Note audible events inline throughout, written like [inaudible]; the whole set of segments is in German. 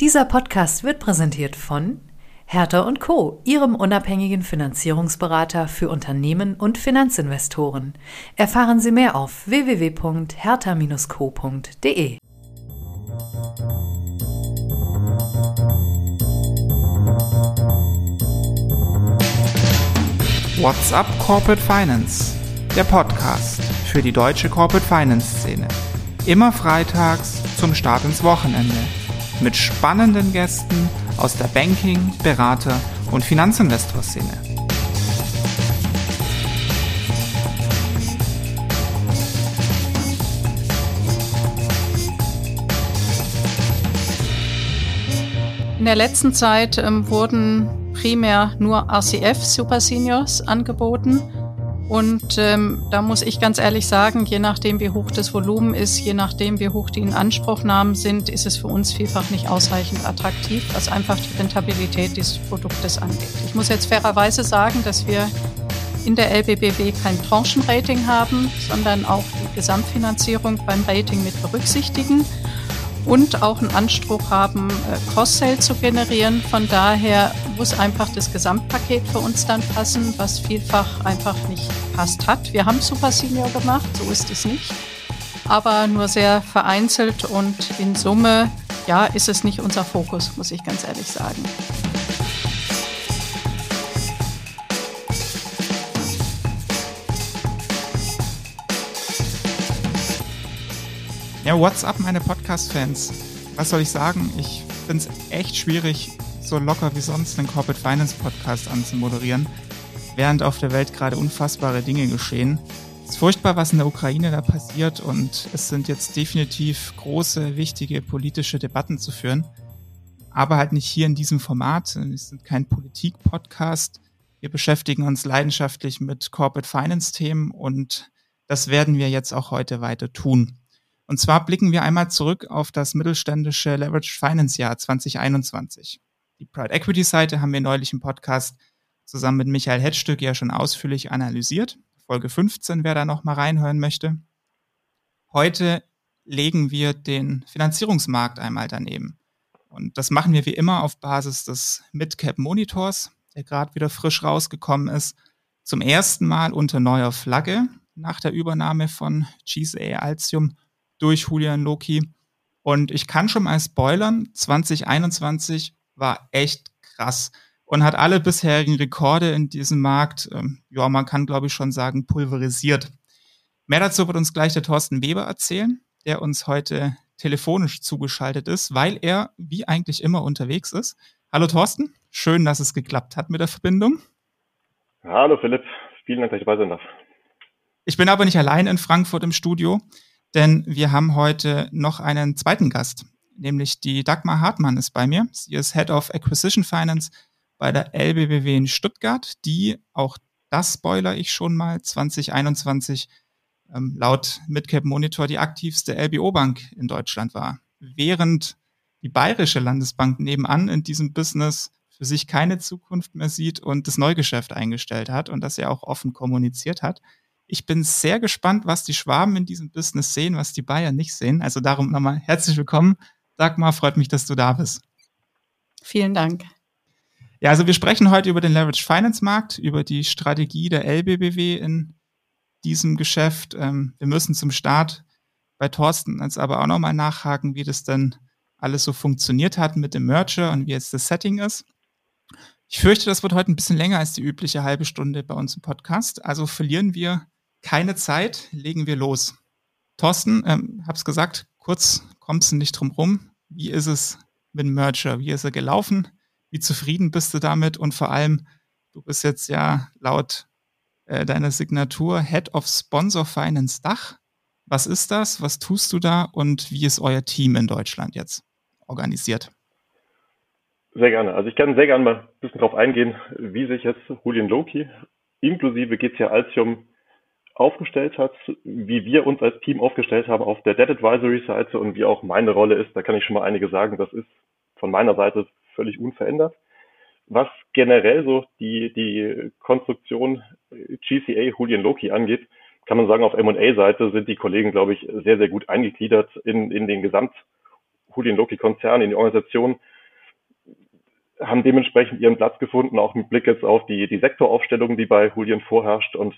Dieser Podcast wird präsentiert von Hertha und Co., Ihrem unabhängigen Finanzierungsberater für Unternehmen und Finanzinvestoren. Erfahren Sie mehr auf www.hertha-co.de. What's up Corporate Finance? Der Podcast für die deutsche Corporate Finance Szene. Immer freitags zum Start ins Wochenende. Mit spannenden Gästen aus der Banking-, Berater- und Finanzinvestor-Szene. In der letzten Zeit ähm, wurden primär nur RCF Super Seniors angeboten. Und ähm, da muss ich ganz ehrlich sagen, je nachdem, wie hoch das Volumen ist, je nachdem, wie hoch die Inanspruchnahmen sind, ist es für uns vielfach nicht ausreichend attraktiv, was einfach die Rentabilität dieses Produktes angeht. Ich muss jetzt fairerweise sagen, dass wir in der LBBW kein Tranchenrating haben, sondern auch die Gesamtfinanzierung beim Rating mit berücksichtigen und auch einen Anspruch haben, äh, Cross-Sale zu generieren. Von daher muss einfach das Gesamtpaket für uns dann passen, was vielfach einfach nicht passt hat. Wir haben Super Senior gemacht, so ist es nicht, aber nur sehr vereinzelt und in Summe, ja, ist es nicht unser Fokus, muss ich ganz ehrlich sagen. Ja, what's up, meine Podcast-Fans? Was soll ich sagen? Ich finde es echt schwierig, so locker wie sonst einen Corporate Finance Podcast anzumoderieren, während auf der Welt gerade unfassbare Dinge geschehen. Es ist furchtbar, was in der Ukraine da passiert und es sind jetzt definitiv große, wichtige politische Debatten zu führen. Aber halt nicht hier in diesem Format. Es sind kein Politik-Podcast. Wir beschäftigen uns leidenschaftlich mit Corporate Finance-Themen und das werden wir jetzt auch heute weiter tun. Und zwar blicken wir einmal zurück auf das mittelständische Leveraged Finance Jahr 2021. Die Pride Equity Seite haben wir neulich im Podcast zusammen mit Michael Hetzstück ja schon ausführlich analysiert. Folge 15, wer da nochmal reinhören möchte. Heute legen wir den Finanzierungsmarkt einmal daneben. Und das machen wir wie immer auf Basis des Midcap Monitors, der gerade wieder frisch rausgekommen ist. Zum ersten Mal unter neuer Flagge nach der Übernahme von GSA Altium durch Julian Loki. Und ich kann schon mal spoilern, 2021 war echt krass und hat alle bisherigen Rekorde in diesem Markt, ähm, ja, man kann glaube ich schon sagen, pulverisiert. Mehr dazu wird uns gleich der Thorsten Weber erzählen, der uns heute telefonisch zugeschaltet ist, weil er wie eigentlich immer unterwegs ist. Hallo Thorsten, schön, dass es geklappt hat mit der Verbindung. Hallo Philipp, vielen Dank, dass ich dabei sein darf. Ich bin aber nicht allein in Frankfurt im Studio denn wir haben heute noch einen zweiten Gast, nämlich die Dagmar Hartmann ist bei mir. Sie ist Head of Acquisition Finance bei der LBBW in Stuttgart, die, auch das spoiler ich schon mal, 2021 ähm, laut Midcap Monitor die aktivste LBO-Bank in Deutschland war. Während die Bayerische Landesbank nebenan in diesem Business für sich keine Zukunft mehr sieht und das Neugeschäft eingestellt hat und das er auch offen kommuniziert hat. Ich bin sehr gespannt, was die Schwaben in diesem Business sehen, was die Bayern nicht sehen. Also darum nochmal herzlich willkommen. Dagmar, freut mich, dass du da bist. Vielen Dank. Ja, also wir sprechen heute über den Leverage Finance Markt, über die Strategie der LBBW in diesem Geschäft. Ähm, wir müssen zum Start bei Thorsten jetzt aber auch nochmal nachhaken, wie das denn alles so funktioniert hat mit dem Merger und wie jetzt das Setting ist. Ich fürchte, das wird heute ein bisschen länger als die übliche halbe Stunde bei uns im Podcast. Also verlieren wir keine Zeit, legen wir los. Thorsten, ähm, hab's gesagt, kurz kommst du nicht drum rum. Wie ist es mit dem Merger? Wie ist er gelaufen? Wie zufrieden bist du damit? Und vor allem, du bist jetzt ja laut äh, deiner Signatur Head of Sponsor Finance Dach. Was ist das? Was tust du da? Und wie ist euer Team in Deutschland jetzt organisiert? Sehr gerne. Also ich kann sehr gerne mal ein bisschen darauf eingehen, wie sich jetzt Julian Loki inklusive GCA Altium aufgestellt hat, wie wir uns als Team aufgestellt haben auf der Debt Advisory Seite und wie auch meine Rolle ist, da kann ich schon mal einige sagen, das ist von meiner Seite völlig unverändert. Was generell so die, die Konstruktion GCA Julian Loki angeht, kann man sagen, auf M&A-Seite sind die Kollegen, glaube ich, sehr, sehr gut eingegliedert in, in den Gesamt Julian Loki Konzern, in die Organisation haben dementsprechend ihren Platz gefunden, auch mit Blick jetzt auf die, die Sektoraufstellung, die bei Julian vorherrscht. Und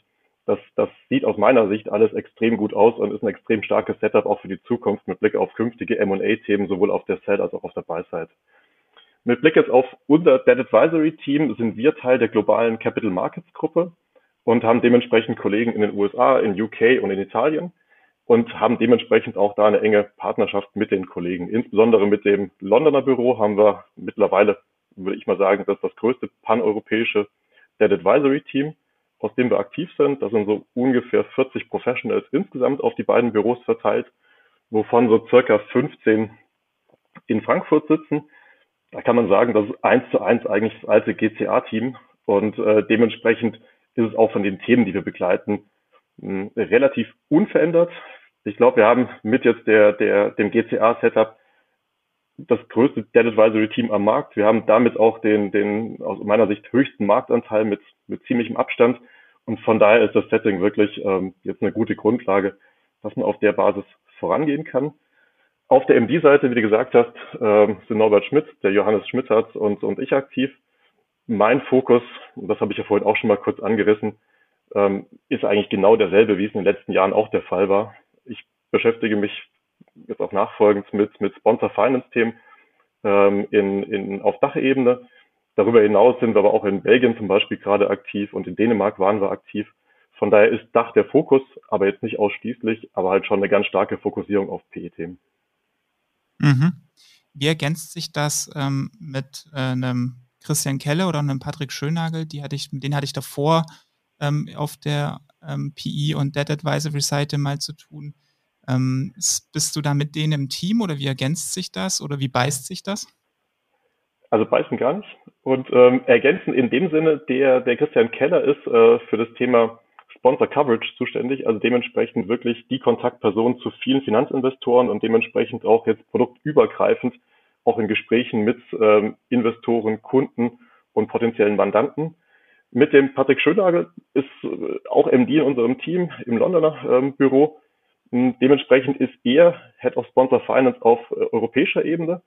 das, das sieht aus meiner Sicht alles extrem gut aus und ist ein extrem starkes Setup auch für die Zukunft mit Blick auf künftige M&A-Themen, sowohl auf der Sell- als auch auf der Buy-Side. Mit Blick jetzt auf unser Debt Advisory Team sind wir Teil der globalen Capital Markets Gruppe und haben dementsprechend Kollegen in den USA, in UK und in Italien und haben dementsprechend auch da eine enge Partnerschaft mit den Kollegen. Insbesondere mit dem Londoner Büro haben wir mittlerweile, würde ich mal sagen, das ist das größte paneuropäische Debt Advisory Team, aus dem wir aktiv sind. Das sind so ungefähr 40 Professionals insgesamt auf die beiden Büros verteilt, wovon so circa 15 in Frankfurt sitzen da kann man sagen, das ist eins zu eins eigentlich das alte GCA-Team und äh, dementsprechend ist es auch von den Themen, die wir begleiten, mh, relativ unverändert. Ich glaube, wir haben mit jetzt der, der, dem GCA-Setup das größte Debt Advisory Team am Markt. Wir haben damit auch den, den aus meiner Sicht höchsten Marktanteil mit, mit ziemlichem Abstand. Und von daher ist das Setting wirklich ähm, jetzt eine gute Grundlage, dass man auf der Basis vorangehen kann. Auf der MD-Seite, wie du gesagt hast, ähm, sind Norbert Schmidt, der Johannes Schmittertz und, und ich aktiv. Mein Fokus, und das habe ich ja vorhin auch schon mal kurz angerissen, ähm, ist eigentlich genau derselbe, wie es in den letzten Jahren auch der Fall war. Ich beschäftige mich jetzt auch nachfolgend mit, mit Sponsor-Finance-Themen ähm, in, in, auf Dachebene. Darüber hinaus sind wir aber auch in Belgien zum Beispiel gerade aktiv und in Dänemark waren wir aktiv. Von daher ist Dach der Fokus, aber jetzt nicht ausschließlich, aber halt schon eine ganz starke Fokussierung auf PE-Themen. Mhm. Wie ergänzt sich das ähm, mit äh, einem Christian Kelle oder einem Patrick Schönagel? Die hatte ich, denen hatte ich davor ähm, auf der ähm, PE und Debt Advisory Seite mal zu tun. Ähm, bist du da mit denen im Team oder wie ergänzt sich das oder wie beißt sich das? Also beißen gar nicht. Und ähm, ergänzen in dem Sinne, der, der Christian Keller ist äh, für das Thema Sponsor Coverage zuständig, also dementsprechend wirklich die Kontaktperson zu vielen Finanzinvestoren und dementsprechend auch jetzt produktübergreifend auch in Gesprächen mit ähm, Investoren, Kunden und potenziellen Mandanten. Mit dem Patrick Schönagel ist äh, auch MD in unserem Team im Londoner ähm, Büro. Hm, dementsprechend ist er Head of Sponsor Finance auf äh, europäischer Ebene,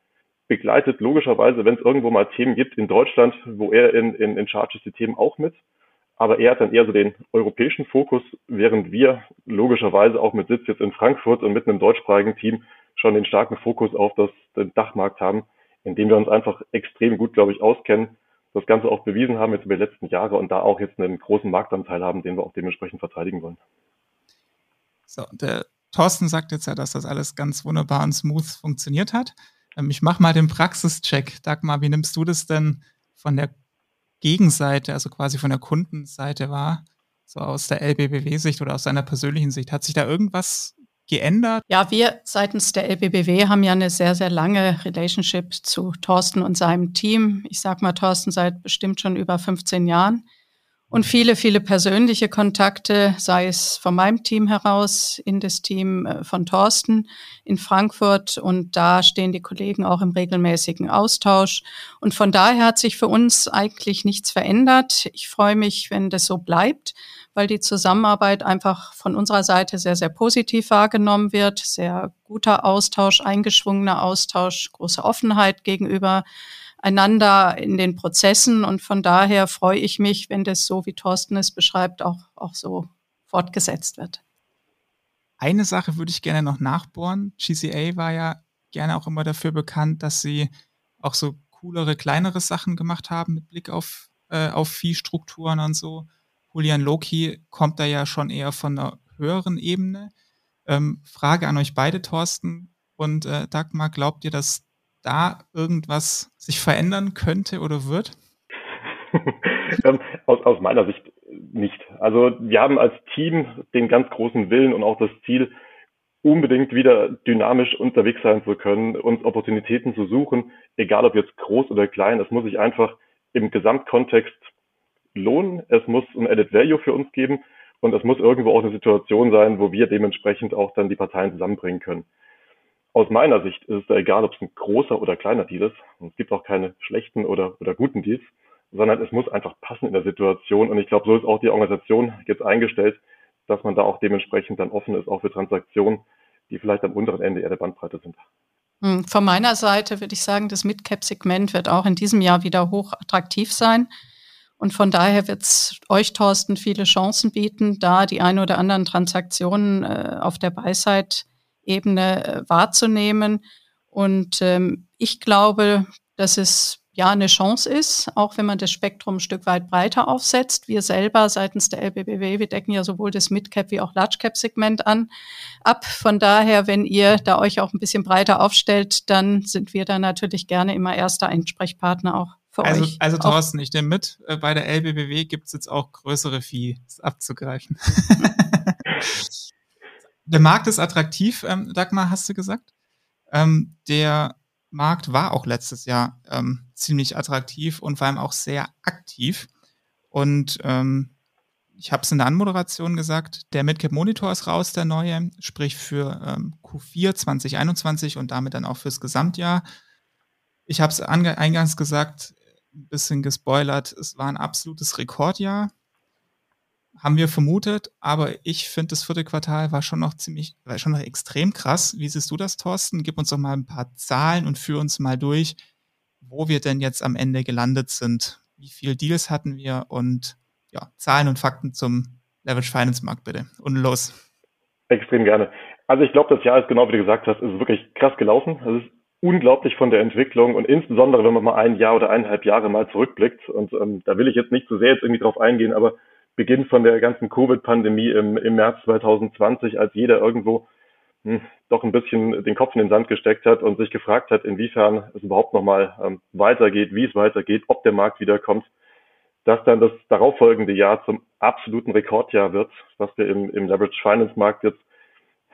begleitet logischerweise, wenn es irgendwo mal Themen gibt in Deutschland, wo er in, in, in Charge ist, die Themen auch mit aber er hat dann eher so den europäischen Fokus, während wir logischerweise auch mit Sitz jetzt in Frankfurt und mit einem deutschsprachigen Team schon den starken Fokus auf das, den Dachmarkt haben, in dem wir uns einfach extrem gut, glaube ich, auskennen, das Ganze auch bewiesen haben jetzt über die letzten Jahre und da auch jetzt einen großen Marktanteil haben, den wir auch dementsprechend verteidigen wollen. So, der Thorsten sagt jetzt ja, dass das alles ganz wunderbar und smooth funktioniert hat. Ähm, ich mache mal den Praxischeck. Dagmar, wie nimmst du das denn von der Gegenseite, also quasi von der Kundenseite war, so aus der LBBW-Sicht oder aus seiner persönlichen Sicht? Hat sich da irgendwas geändert? Ja, wir seitens der LBBW haben ja eine sehr, sehr lange Relationship zu Thorsten und seinem Team. Ich sag mal Thorsten seit bestimmt schon über 15 Jahren und viele, viele persönliche Kontakte, sei es von meinem Team heraus in das Team äh, von Thorsten in Frankfurt. Und da stehen die Kollegen auch im regelmäßigen Austausch. Und von daher hat sich für uns eigentlich nichts verändert. Ich freue mich, wenn das so bleibt, weil die Zusammenarbeit einfach von unserer Seite sehr, sehr positiv wahrgenommen wird. Sehr guter Austausch, eingeschwungener Austausch, große Offenheit gegenüber einander in den Prozessen. Und von daher freue ich mich, wenn das so, wie Thorsten es beschreibt, auch, auch so fortgesetzt wird. Eine Sache würde ich gerne noch nachbohren. GCA war ja gerne auch immer dafür bekannt, dass sie auch so coolere, kleinere Sachen gemacht haben mit Blick auf, äh, auf Viehstrukturen und so. Julian Loki kommt da ja schon eher von einer höheren Ebene. Ähm, Frage an euch beide, Thorsten und äh, Dagmar, glaubt ihr, dass da irgendwas sich verändern könnte oder wird? [laughs] Ähm, aus, aus meiner Sicht nicht. Also wir haben als Team den ganz großen Willen und auch das Ziel, unbedingt wieder dynamisch unterwegs sein zu können, uns Opportunitäten zu suchen, egal ob jetzt groß oder klein. Es muss sich einfach im Gesamtkontext lohnen. Es muss ein Added Value für uns geben und es muss irgendwo auch eine Situation sein, wo wir dementsprechend auch dann die Parteien zusammenbringen können. Aus meiner Sicht ist es egal, ob es ein großer oder kleiner Deal ist. Und es gibt auch keine schlechten oder, oder guten Deals, sondern es muss einfach passen in der Situation. Und ich glaube, so ist auch die Organisation jetzt eingestellt, dass man da auch dementsprechend dann offen ist, auch für Transaktionen, die vielleicht am unteren Ende eher der Bandbreite sind. Hm, von meiner Seite würde ich sagen, das Mid-Cap-Segment wird auch in diesem Jahr wieder hoch attraktiv sein. Und von daher wird es euch, Thorsten, viele Chancen bieten, da die ein oder anderen Transaktionen äh, auf der Buy-Side-Ebene äh, wahrzunehmen. Und ähm, ich glaube, dass es ja eine Chance ist, auch wenn man das Spektrum ein Stück weit breiter aufsetzt. Wir selber seitens der LBBW, wir decken ja sowohl das Midcap wie auch Large-Cap Segment an, ab. Von daher, wenn ihr da euch auch ein bisschen breiter aufstellt, dann sind wir da natürlich gerne immer erster Ansprechpartner auch für also, euch. Also Thorsten, ich nehme mit, äh, bei der LBBW gibt es jetzt auch größere Fees abzugreifen. [laughs] [laughs] der Markt ist attraktiv, ähm, Dagmar, hast du gesagt? Ähm, der Markt war auch letztes Jahr ähm, ziemlich attraktiv und vor allem auch sehr aktiv. Und ähm, ich habe es in der Anmoderation gesagt, der Midcap Monitor ist raus, der neue, sprich für ähm, Q4 2021 und damit dann auch fürs Gesamtjahr. Ich habe es eingangs gesagt, ein bisschen gespoilert, es war ein absolutes Rekordjahr haben wir vermutet, aber ich finde, das vierte Quartal war schon noch ziemlich, war schon noch extrem krass. Wie siehst du das, Thorsten? Gib uns doch mal ein paar Zahlen und führ uns mal durch, wo wir denn jetzt am Ende gelandet sind. Wie viele Deals hatten wir und ja, Zahlen und Fakten zum Leverage Finance Markt bitte. Und los. Extrem gerne. Also ich glaube, das Jahr ist genau wie du gesagt hast, ist wirklich krass gelaufen. Es ist unglaublich von der Entwicklung und insbesondere, wenn man mal ein Jahr oder eineinhalb Jahre mal zurückblickt. Und ähm, da will ich jetzt nicht zu so sehr jetzt irgendwie drauf eingehen, aber Beginn von der ganzen Covid-Pandemie im, im März 2020, als jeder irgendwo hm, doch ein bisschen den Kopf in den Sand gesteckt hat und sich gefragt hat, inwiefern es überhaupt nochmal ähm, weitergeht, wie es weitergeht, ob der Markt wiederkommt, dass dann das darauffolgende Jahr zum absoluten Rekordjahr wird, was wir im, im Leverage Finance Markt jetzt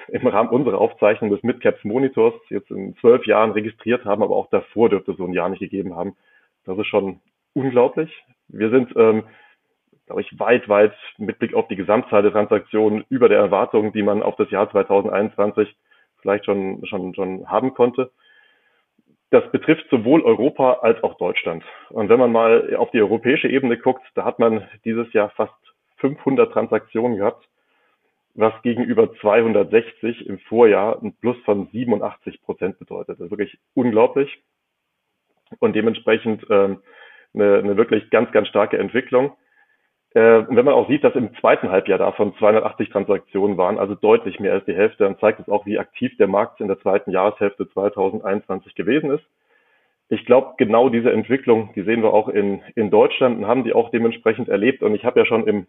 im Rahmen unserer Aufzeichnung des Midcaps Monitors jetzt in zwölf Jahren registriert haben, aber auch davor dürfte so ein Jahr nicht gegeben haben. Das ist schon unglaublich. Wir sind ähm, glaube ich, weit, weit mit Blick auf die Gesamtzahl der Transaktionen über der Erwartung, die man auf das Jahr 2021 vielleicht schon, schon, schon haben konnte. Das betrifft sowohl Europa als auch Deutschland. Und wenn man mal auf die europäische Ebene guckt, da hat man dieses Jahr fast 500 Transaktionen gehabt, was gegenüber 260 im Vorjahr ein Plus von 87 Prozent bedeutet. Das ist wirklich unglaublich und dementsprechend ähm, eine, eine wirklich ganz, ganz starke Entwicklung. Äh, und wenn man auch sieht, dass im zweiten Halbjahr davon 280 Transaktionen waren, also deutlich mehr als die Hälfte, dann zeigt es auch, wie aktiv der Markt in der zweiten Jahreshälfte 2021 gewesen ist. Ich glaube, genau diese Entwicklung, die sehen wir auch in, in Deutschland und haben die auch dementsprechend erlebt. Und ich habe ja schon im,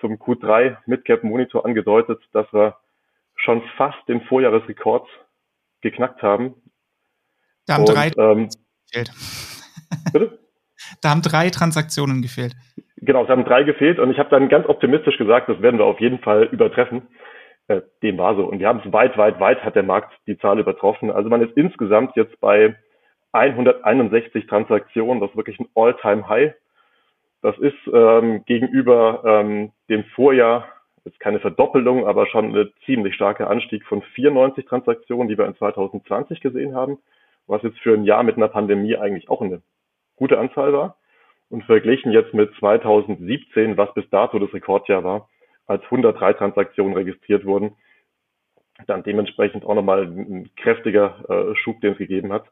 zum Q3 Midcap Monitor angedeutet, dass wir schon fast den Vorjahresrekord geknackt haben. Da haben und, drei ähm, [laughs] gefehlt. Bitte? Da haben drei Transaktionen gefehlt. Genau, es haben drei gefehlt und ich habe dann ganz optimistisch gesagt, das werden wir auf jeden Fall übertreffen. Äh, dem war so. Und wir haben es weit, weit, weit hat der Markt die Zahl übertroffen. Also man ist insgesamt jetzt bei 161 Transaktionen, das ist wirklich ein All-Time-High. Das ist ähm, gegenüber ähm, dem Vorjahr jetzt keine Verdoppelung, aber schon eine ziemlich starke Anstieg von 94 Transaktionen, die wir in 2020 gesehen haben, was jetzt für ein Jahr mit einer Pandemie eigentlich auch eine gute Anzahl war und verglichen jetzt mit 2017, was bis dato das Rekordjahr war, als 103 Transaktionen registriert wurden, dann dementsprechend auch nochmal ein kräftiger äh, Schub, den es gegeben hat.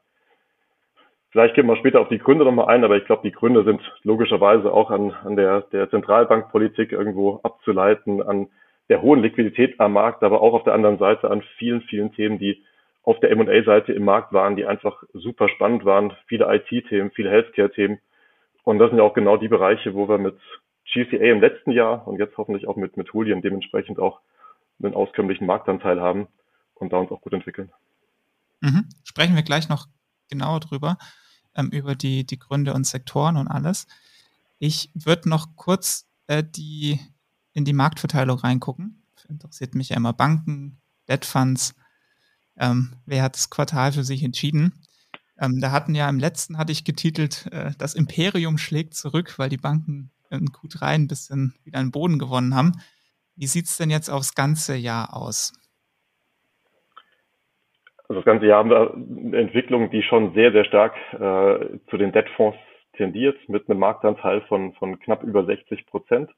Vielleicht gehen wir später auf die Gründe nochmal ein, aber ich glaube, die Gründe sind logischerweise auch an, an der, der Zentralbankpolitik irgendwo abzuleiten, an der hohen Liquidität am Markt, aber auch auf der anderen Seite an vielen, vielen Themen, die auf der M&A-Seite im Markt waren, die einfach super spannend waren. Viele IT-Themen, viele Healthcare-Themen, und das sind ja auch genau die Bereiche, wo wir mit GCA im letzten Jahr und jetzt hoffentlich auch mit, mit Julian dementsprechend auch einen auskömmlichen Marktanteil haben und da uns auch gut entwickeln. Mhm. Sprechen wir gleich noch genauer drüber, ähm, über die, die Gründe und Sektoren und alles. Ich würde noch kurz äh, die, in die Marktverteilung reingucken. Interessiert mich ja immer Banken, Debt Funds. Ähm, wer hat das Quartal für sich entschieden? Ähm, da hatten ja im letzten, hatte ich getitelt, äh, das Imperium schlägt zurück, weil die Banken in Q3 ein bisschen wieder einen Boden gewonnen haben. Wie sieht es denn jetzt aufs ganze Jahr aus? Also das ganze Jahr haben wir eine Entwicklung, die schon sehr, sehr stark äh, zu den Debtfonds tendiert, mit einem Marktanteil von, von knapp über 60 Prozent.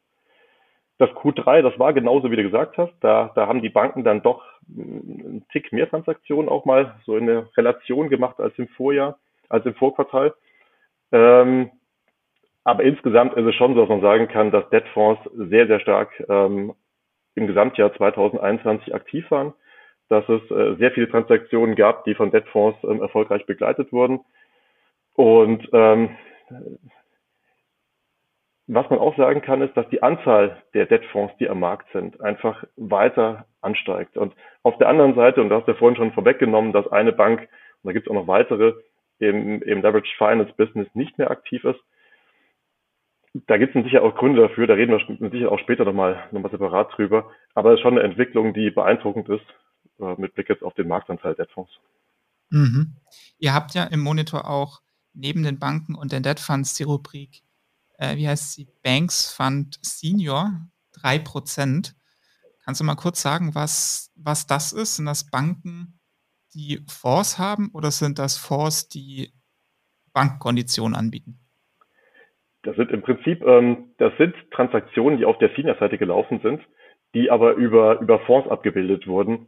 Das Q3, das war genauso, wie du gesagt hast. Da, da haben die Banken dann doch einen Tick mehr Transaktionen auch mal so in eine Relation gemacht als im Vorjahr, als im Vorquartal. Ähm, aber insgesamt ist es schon so, dass man sagen kann, dass Debtfonds sehr, sehr stark ähm, im Gesamtjahr 2021 aktiv waren, dass es äh, sehr viele Transaktionen gab, die von Debtfonds ähm, erfolgreich begleitet wurden. Und ähm, was man auch sagen kann, ist, dass die Anzahl der Debtfonds, die am Markt sind, einfach weiter ansteigt. Und auf der anderen Seite, und da hast du ja vorhin schon vorweggenommen, dass eine Bank, und da gibt es auch noch weitere, im, im Leverage Finance Business nicht mehr aktiv ist. Da gibt es sicher auch Gründe dafür, da reden wir sicher auch später nochmal noch mal separat drüber. Aber es ist schon eine Entwicklung, die beeindruckend ist, äh, mit Blick jetzt auf den Marktanteil der Fonds. Mhm. Ihr habt ja im Monitor auch neben den Banken und den Debt Funds die Rubrik äh, wie heißt sie, Banks Fund Senior, 3%. Kannst du mal kurz sagen, was, was das ist? Sind das Banken, die Fonds haben oder sind das Fonds, die Bankkonditionen anbieten? Das sind im Prinzip, ähm, das sind Transaktionen, die auf der Senior-Seite gelaufen sind, die aber über, über Fonds abgebildet wurden,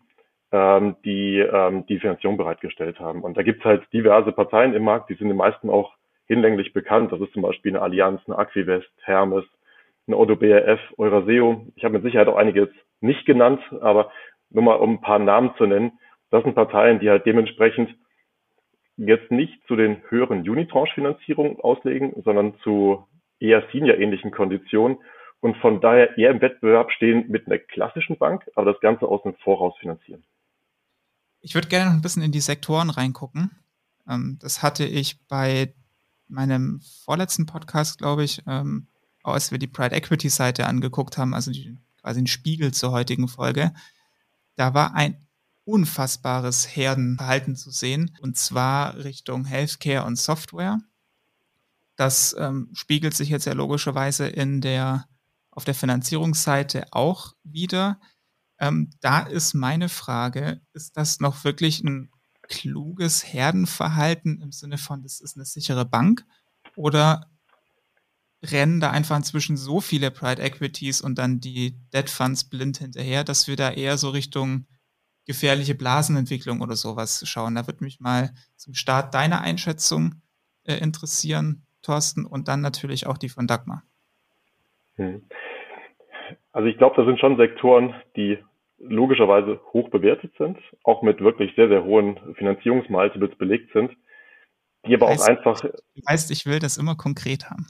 ähm, die ähm, die Finanzierung bereitgestellt haben. Und da gibt es halt diverse Parteien im Markt, die sind den meisten auch hinlänglich bekannt. Das ist zum Beispiel eine Allianz, eine Aquivest, Hermes, eine Otto BRF, Euraseo. Ich habe mit Sicherheit auch einige jetzt nicht genannt, aber nur mal um ein paar Namen zu nennen. Das sind Parteien, die halt dementsprechend jetzt nicht zu den höheren Unitranche-Finanzierungen auslegen, sondern zu eher Senior-ähnlichen Konditionen und von daher eher im Wettbewerb stehen mit einer klassischen Bank, aber das Ganze aus dem Voraus finanzieren. Ich würde gerne noch ein bisschen in die Sektoren reingucken. Ähm, das hatte ich bei meinem vorletzten Podcast, glaube ich, ähm, als wir die Pride Equity Seite angeguckt haben, also die, quasi ein Spiegel zur heutigen Folge, da war ein unfassbares Herdenverhalten zu sehen, und zwar Richtung Healthcare und Software. Das ähm, spiegelt sich jetzt ja logischerweise in der, auf der Finanzierungsseite auch wieder. Ähm, da ist meine Frage, ist das noch wirklich ein kluges Herdenverhalten im Sinne von, das ist eine sichere Bank? Oder rennen da einfach inzwischen so viele Pride Equities und dann die Debt Funds blind hinterher, dass wir da eher so Richtung gefährliche Blasenentwicklung oder sowas schauen. Da würde mich mal zum Start deine Einschätzung äh, interessieren, Thorsten, und dann natürlich auch die von Dagmar. Hm. Also ich glaube, das sind schon Sektoren, die logischerweise hoch bewertet sind, auch mit wirklich sehr, sehr hohen Finanzierungsmultiples belegt sind, die aber heißt, auch einfach. Du weißt, ich will das immer konkret haben.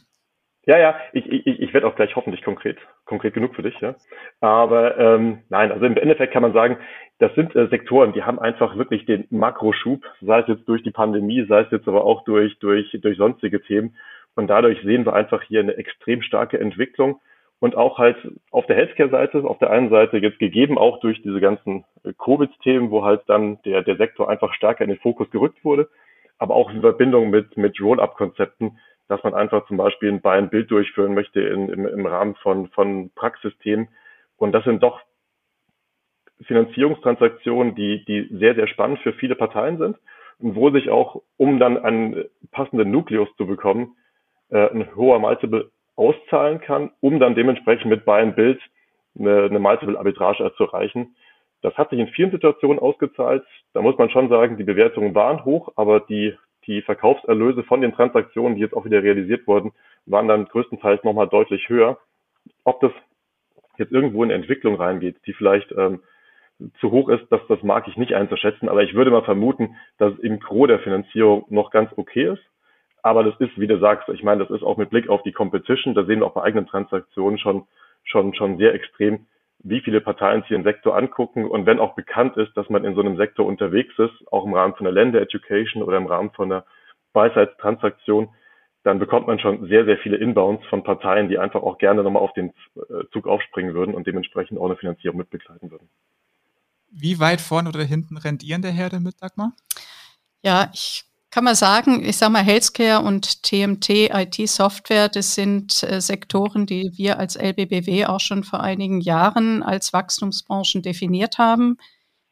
Ja, ja, ich, ich, ich werde auch gleich hoffentlich konkret, konkret genug für dich, ja. Aber ähm, nein, also im Endeffekt kann man sagen, das sind äh, Sektoren, die haben einfach wirklich den Makroschub, sei es jetzt durch die Pandemie, sei es jetzt aber auch durch, durch, durch sonstige Themen. Und dadurch sehen wir einfach hier eine extrem starke Entwicklung und auch halt auf der Healthcare-Seite, auf der einen Seite jetzt gegeben auch durch diese ganzen äh, Covid-Themen, wo halt dann der, der Sektor einfach stärker in den Fokus gerückt wurde, aber auch in Verbindung mit, mit Roll-Up-Konzepten, dass man einfach zum Beispiel ein Buy-and-Bild durchführen möchte in, im, im Rahmen von, von Praxisthemen. Und das sind doch Finanzierungstransaktionen, die, die sehr, sehr spannend für viele Parteien sind und wo sich auch, um dann einen passenden Nukleus zu bekommen, äh, ein hoher Multiple auszahlen kann, um dann dementsprechend mit Buy and Build eine, eine Multiple Arbitrage zu erreichen. Das hat sich in vielen Situationen ausgezahlt. Da muss man schon sagen, die Bewertungen waren hoch, aber die, die Verkaufserlöse von den Transaktionen, die jetzt auch wieder realisiert wurden, waren dann größtenteils nochmal deutlich höher. Ob das jetzt irgendwo in Entwicklung reingeht, die vielleicht ähm, zu hoch ist, das, das mag ich nicht einzuschätzen, aber ich würde mal vermuten, dass im Gros der Finanzierung noch ganz okay ist. Aber das ist, wie du sagst, ich meine, das ist auch mit Blick auf die Competition, da sehen wir auch bei eigenen Transaktionen schon, schon, schon sehr extrem, wie viele Parteien sich den Sektor angucken. Und wenn auch bekannt ist, dass man in so einem Sektor unterwegs ist, auch im Rahmen von der Länder Education oder im Rahmen von einer Beiseitstransaktion, dann bekommt man schon sehr, sehr viele Inbounds von Parteien, die einfach auch gerne nochmal auf den äh, Zug aufspringen würden und dementsprechend auch eine Finanzierung mitbegleiten würden. Wie weit vorne oder hinten rennt ihr in der Herde mit, Dagmar? Ja, ich kann man sagen, ich sage mal, Healthcare und TMT, IT-Software, das sind äh, Sektoren, die wir als LBBW auch schon vor einigen Jahren als Wachstumsbranchen definiert haben.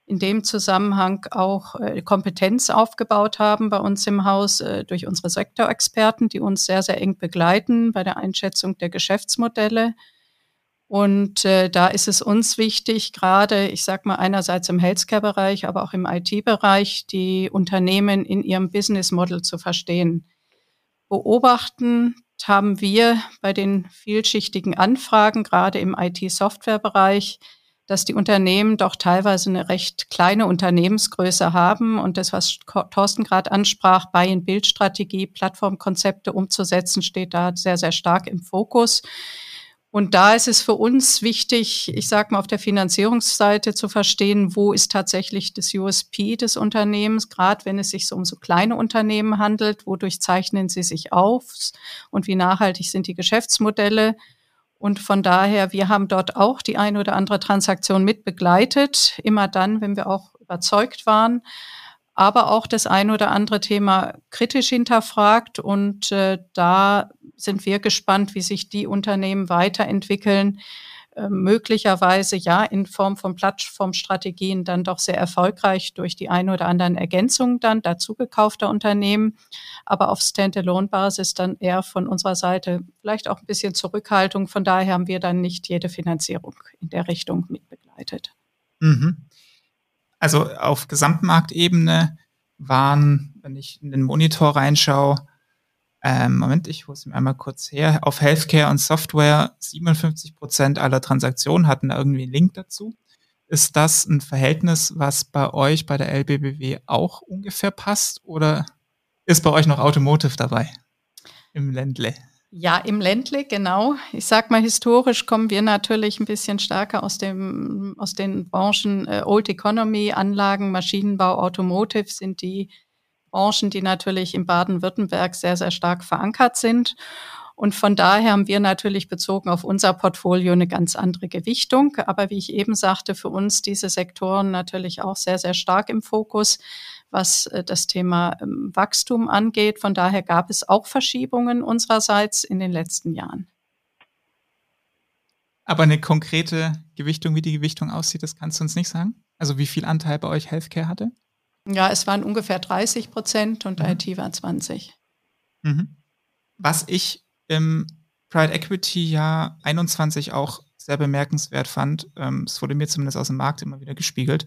In dem Zusammenhang auch äh, Kompetenz aufgebaut haben bei uns im Haus äh, durch unsere Sektorexperten, die uns sehr, sehr eng begleiten bei der Einschätzung der Geschäftsmodelle Und äh, da ist es uns wichtig, gerade, ich sage mal, einerseits im Healthcare-Bereich, aber auch im IT-Bereich, die Unternehmen in ihrem Business Model zu verstehen. Beobachten haben wir bei den vielschichtigen Anfragen, gerade im IT-Software-Bereich, dass die Unternehmen doch teilweise eine recht kleine Unternehmensgröße haben und das, was Thorsten gerade ansprach, Buy-in-Build-Strategie, Plattformkonzepte umzusetzen, steht da sehr, sehr stark im Fokus. Und da ist es für uns wichtig, ich sage mal auf der Finanzierungsseite zu verstehen, wo ist tatsächlich das USP des Unternehmens, gerade wenn es sich um so kleine Unternehmen handelt, wodurch zeichnen sie sich auf und wie nachhaltig sind die Geschäftsmodelle. Und von daher, wir haben dort auch die eine oder andere Transaktion mit begleitet, immer dann, wenn wir auch überzeugt waren aber auch das ein oder andere Thema kritisch hinterfragt. Und äh, da sind wir gespannt, wie sich die Unternehmen weiterentwickeln. Äh, möglicherweise ja in Form von Plattformstrategien dann doch sehr erfolgreich durch die ein oder anderen Ergänzungen dann dazu gekaufter Unternehmen, aber auf Standalone-Basis dann eher von unserer Seite vielleicht auch ein bisschen Zurückhaltung. Von daher haben wir dann nicht jede Finanzierung in der Richtung mitbegleitet. Mhm. Also auf Gesamtmarktebene waren, wenn ich in den Monitor reinschaue, ähm, Moment, ich hole es mir einmal kurz her, auf Healthcare und Software 57 Prozent aller Transaktionen hatten irgendwie einen Link dazu. Ist das ein Verhältnis, was bei euch bei der LBBW auch ungefähr passt oder ist bei euch noch Automotive dabei im Ländle? Ja, im Ländle, genau. Ich sag mal, historisch kommen wir natürlich ein bisschen stärker aus dem, aus den Branchen äh, Old Economy, Anlagen, Maschinenbau, Automotive sind die Branchen, die natürlich in Baden-Württemberg sehr, sehr stark verankert sind. Und von daher haben wir natürlich bezogen auf unser Portfolio eine ganz andere Gewichtung. Aber wie ich eben sagte, für uns diese Sektoren natürlich auch sehr, sehr stark im Fokus was äh, das Thema ähm, Wachstum angeht. Von daher gab es auch Verschiebungen unsererseits in den letzten Jahren. Aber eine konkrete Gewichtung, wie die Gewichtung aussieht, das kannst du uns nicht sagen? Also wie viel Anteil bei euch Healthcare hatte? Ja, es waren ungefähr 30 Prozent und mhm. IT war 20. Mhm. Was ich im Private Equity Jahr 21 auch sehr bemerkenswert fand, ähm, es wurde mir zumindest aus dem Markt immer wieder gespiegelt,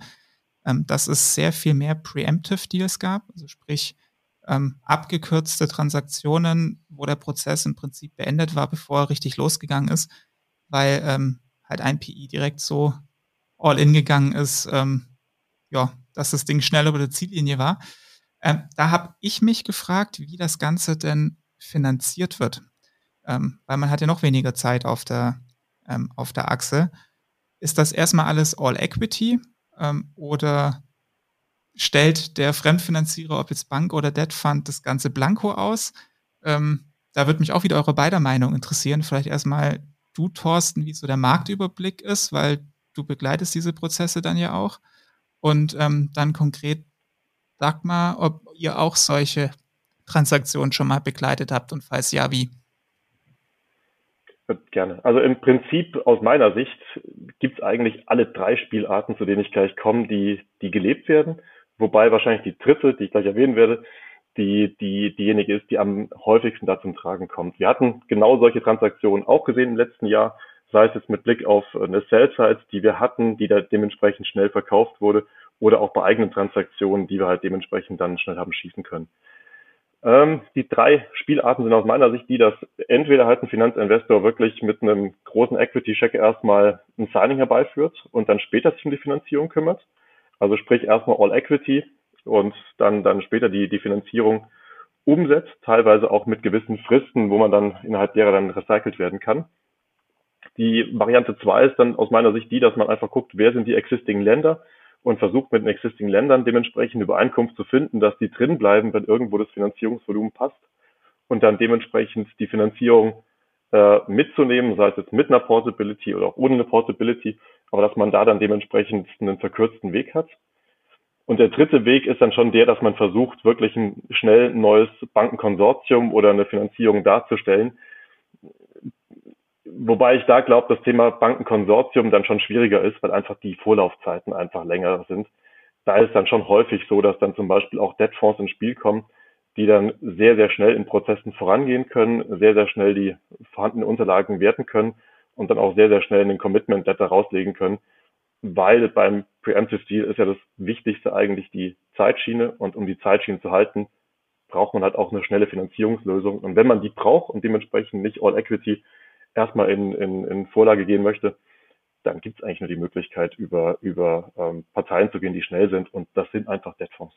ähm, dass es sehr viel mehr Preemptive Deals gab, also sprich ähm, abgekürzte Transaktionen, wo der Prozess im Prinzip beendet war, bevor er richtig losgegangen ist, weil ähm, halt ein PI direkt so all in gegangen ist, ähm, ja, dass das Ding schnell über der Ziellinie war. Ähm, da habe ich mich gefragt, wie das Ganze denn finanziert wird, ähm, weil man hat ja noch weniger Zeit auf der auf der Achse. Ist das erstmal alles All Equity ähm, oder stellt der Fremdfinanzierer, ob jetzt Bank oder Debt Fund, das Ganze blanko aus? Ähm, da würde mich auch wieder eure beider Meinung interessieren. Vielleicht erstmal du, Thorsten, wie so der Marktüberblick ist, weil du begleitest diese Prozesse dann ja auch. Und ähm, dann konkret Dagmar, ob ihr auch solche Transaktionen schon mal begleitet habt und falls ja, wie? Gerne. Also im Prinzip aus meiner Sicht gibt es eigentlich alle drei Spielarten, zu denen ich gleich komme, die, die gelebt werden. Wobei wahrscheinlich die dritte, die ich gleich erwähnen werde, die, die, diejenige ist, die am häufigsten da zum Tragen kommt. Wir hatten genau solche Transaktionen auch gesehen im letzten Jahr, sei es jetzt mit Blick auf eine Sell-Side, die wir hatten, die da dementsprechend schnell verkauft wurde, oder auch bei eigenen Transaktionen, die wir halt dementsprechend dann schnell haben schießen können. Ähm, die drei Spielarten sind aus meiner Sicht die, dass entweder halt ein Finanzinvestor wirklich mit einem großen Equity-Check erstmal ein Signing herbeiführt und dann später sich um die Finanzierung kümmert. Also sprich erstmal All Equity und dann, dann später die, die Finanzierung umsetzt, teilweise auch mit gewissen Fristen, wo man dann innerhalb derer dann recycelt werden kann. Die Variante zwei ist dann aus meiner Sicht die, dass man einfach guckt, wer sind die existing Länder, und versucht mit den existing Ländern dementsprechend Übereinkunft zu finden, dass die drin bleiben, wenn irgendwo das Finanzierungsvolumen passt und dann dementsprechend die Finanzierung äh, mitzunehmen, sei es jetzt mit einer Possibility oder auch ohne eine Possibility, aber dass man da dann dementsprechend einen verkürzten Weg hat. Und der dritte Weg ist dann schon der, dass man versucht, wirklich ein schnell neues Bankenkonsortium oder eine Finanzierung darzustellen, Wobei ich da glaube, das Thema Bankenkonsortium dann schon schwieriger ist, weil einfach die Vorlaufzeiten einfach länger sind. Da ist dann schon häufig so, dass dann zum Beispiel auch Debtfonds ins Spiel kommen, die dann sehr, sehr schnell in Prozessen vorangehen können, sehr, sehr schnell die vorhandenen Unterlagen werten können und dann auch sehr, sehr schnell einen Commitment Letter rauslegen können, weil beim Preemptive Deal ist ja das Wichtigste eigentlich die Zeitschiene und um die Zeitschiene zu halten, braucht man halt auch eine schnelle Finanzierungslösung. Und wenn man die braucht und dementsprechend nicht All Equity erstmal in, in, in Vorlage gehen möchte, dann gibt es eigentlich nur die Möglichkeit, über, über ähm, Parteien zu gehen, die schnell sind. Und das sind einfach Debtfonds.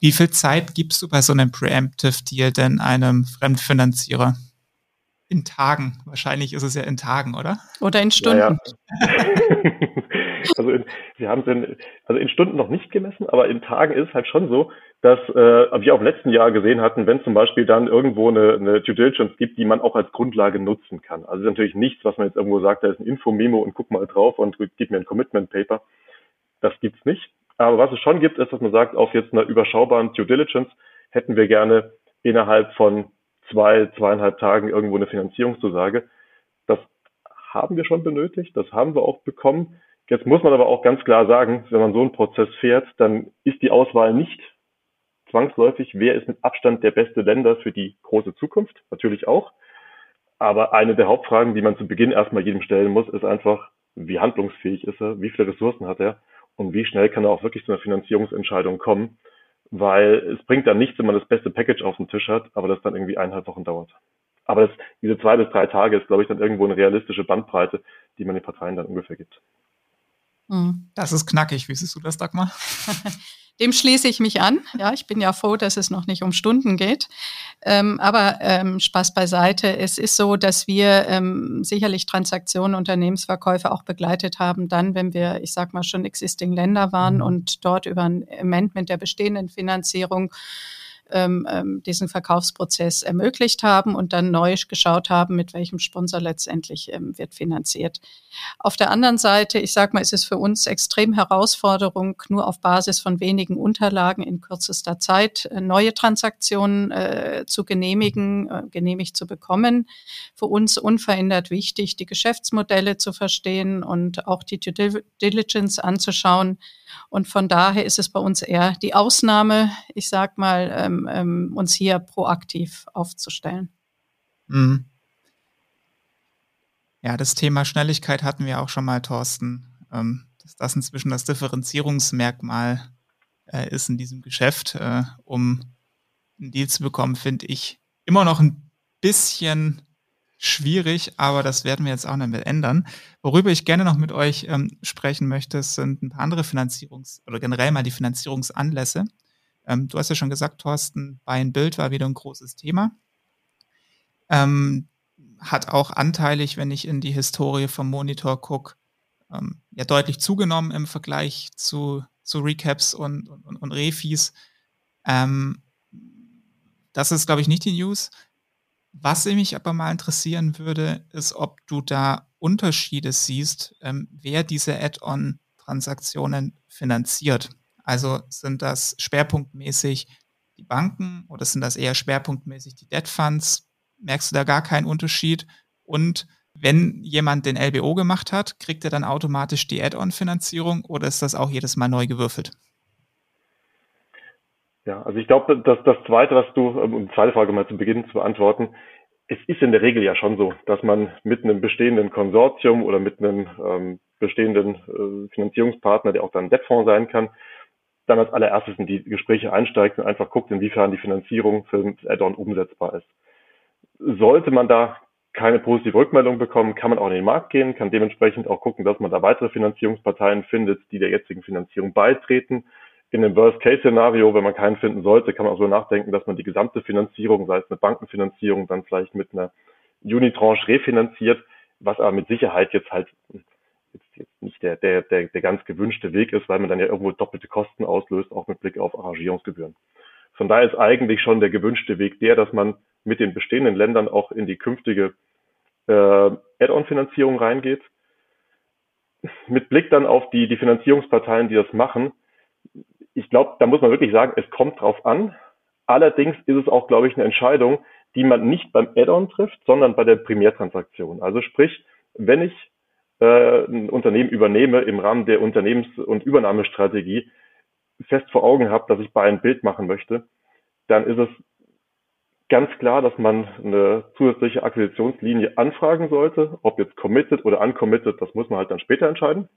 Wie viel Zeit gibst du bei so einem Preemptive Deal denn einem Fremdfinanzierer? In Tagen. Wahrscheinlich ist es ja in Tagen, oder? Oder in Stunden. Ja, ja. [laughs] also in, wir haben es in, also in Stunden noch nicht gemessen, aber in Tagen ist es halt schon so, dass äh, wir auch im letzten Jahr gesehen hatten, wenn zum Beispiel dann irgendwo eine, eine Due Diligence gibt, die man auch als Grundlage nutzen kann. Also ist natürlich nichts, was man jetzt irgendwo sagt, da ist ein Info-Memo und guck mal drauf und gib mir ein Commitment-Paper. Das gibt's nicht. Aber was es schon gibt, ist, dass man sagt, auf jetzt einer überschaubaren Due Diligence hätten wir gerne innerhalb von zwei, zweieinhalb Tagen irgendwo eine Finanzierungszusage. Das haben wir schon benötigt, das haben wir auch bekommen. Jetzt muss man aber auch ganz klar sagen, wenn man so einen Prozess fährt, dann ist die Auswahl nicht zwangsläufig, wer ist mit Abstand der beste Länder für die große Zukunft, natürlich auch. Aber eine der Hauptfragen, die man zu Beginn erstmal jedem stellen muss, ist einfach, wie handlungsfähig ist er, wie viele Ressourcen hat er und wie schnell kann er auch wirklich zu einer Finanzierungsentscheidung kommen. Weil es bringt dann nichts, wenn man das beste Package auf dem Tisch hat, aber das dann irgendwie eineinhalb Wochen dauert. Aber das, diese zwei bis drei Tage ist, glaube ich, dann irgendwo eine realistische Bandbreite, die man den Parteien dann ungefähr gibt. Hm. Das ist knackig. Wie siehst du das, Dagmar? [laughs] Dem schließe ich mich an. Ja, ich bin ja froh, dass es noch nicht um Stunden geht. Ähm, aber ähm, Spaß beiseite. Es ist so, dass wir ähm, sicherlich Transaktionen, Unternehmensverkäufe auch begleitet haben, dann, wenn wir, ich sag mal, schon existing Länder waren mhm. und dort über ein Amendment der bestehenden Finanzierung ähm, ähm, diesen Verkaufsprozess ermöglicht haben und dann neu geschaut haben, mit welchem Sponsor letztendlich ähm, wird finanziert. Auf der anderen Seite, ich sage mal, ist es für uns extrem Herausforderung, nur auf Basis von wenigen Unterlagen in kürzester Zeit äh, neue Transaktionen äh, zu genehmigen, äh, genehmigt zu bekommen. Für uns unverändert wichtig, die Geschäftsmodelle zu verstehen und auch die Due Diligence anzuschauen. Und von daher ist es bei uns eher die Ausnahme, ich sag mal, ähm, ähm, uns hier proaktiv aufzustellen. Mhm. Ja, das Thema Schnelligkeit hatten wir auch schon mal, Thorsten. Ähm, dass das inzwischen das Differenzierungsmerkmal äh, ist in diesem Geschäft, äh, um einen Deal zu bekommen, finde ich immer noch ein bisschen schwierig, aber das werden wir jetzt auch noch mit ändern. Worüber ich gerne noch mit euch ähm, sprechen möchte, sind ein paar andere Finanzierungs- oder generell mal die Finanzierungsanlässe. Ähm, du hast ja schon gesagt, Thorsten, Buy and Build war wieder ein großes Thema. Ähm, hat auch anteilig, wenn ich in die Historie vom Monitor gucke, ähm, ja deutlich zugenommen im Vergleich zu, zu Recaps und, und, und Refis. Ähm, das ist, glaube ich, nicht die News. Was mich aber mal interessieren würde, ist, ob du da Unterschiede siehst, ähm, wer diese Add-on-Transaktionen finanziert. Also sind das schwerpunktmäßig die Banken oder sind das eher schwerpunktmäßig die Debt Funds? Merkst du da gar keinen Unterschied? Und wenn jemand den LBO gemacht hat, kriegt er dann automatisch die Add-on-Finanzierung oder ist das auch jedes Mal neu gewürfelt? Ja, also ich glaube, dass das Zweite, was du, um die zweite Frage mal zu Beginn zu beantworten, es ist in der Regel ja schon so, dass man mit einem bestehenden Konsortium oder mit einem ähm, bestehenden äh, Finanzierungspartner, der auch dann Debtfonds sein kann, dann als allererstes in die Gespräche einsteigt und einfach guckt, inwiefern die Finanzierung für das Add-on umsetzbar ist. Sollte man da keine positive Rückmeldung bekommen, kann man auch in den Markt gehen, kann dementsprechend auch gucken, dass man da weitere Finanzierungsparteien findet, die der jetzigen Finanzierung beitreten. In dem Worst-Case-Szenario, wenn man keinen finden sollte, kann man auch so nachdenken, dass man die gesamte Finanzierung, sei es eine Bankenfinanzierung, dann vielleicht mit einer Unitranche refinanziert, was aber mit Sicherheit jetzt halt jetzt, jetzt nicht der, der, der, der ganz gewünschte Weg ist, weil man dann ja irgendwo doppelte Kosten auslöst, auch mit Blick auf Arrangierungsgebühren. Von daher ist eigentlich schon der gewünschte Weg der, dass man mit den bestehenden Ländern auch in die künftige äh, Add-on-Finanzierung reingeht. Mit Blick dann auf die, die Finanzierungsparteien, die das machen, ich glaube, da muss man wirklich sagen, es kommt drauf an. Allerdings ist es auch, glaube ich, eine Entscheidung, die man nicht beim Add-on trifft, sondern bei der Primärtransaktion. Also sprich, wenn ich äh, ein Unternehmen übernehme im Rahmen der Unternehmens- und Übernahmestrategie, fest vor Augen habe, dass ich bei ein Bild machen möchte, dann ist es ganz klar, dass man eine zusätzliche Akquisitionslinie anfragen sollte. Ob jetzt committed oder uncommitted, das muss man halt dann später entscheiden.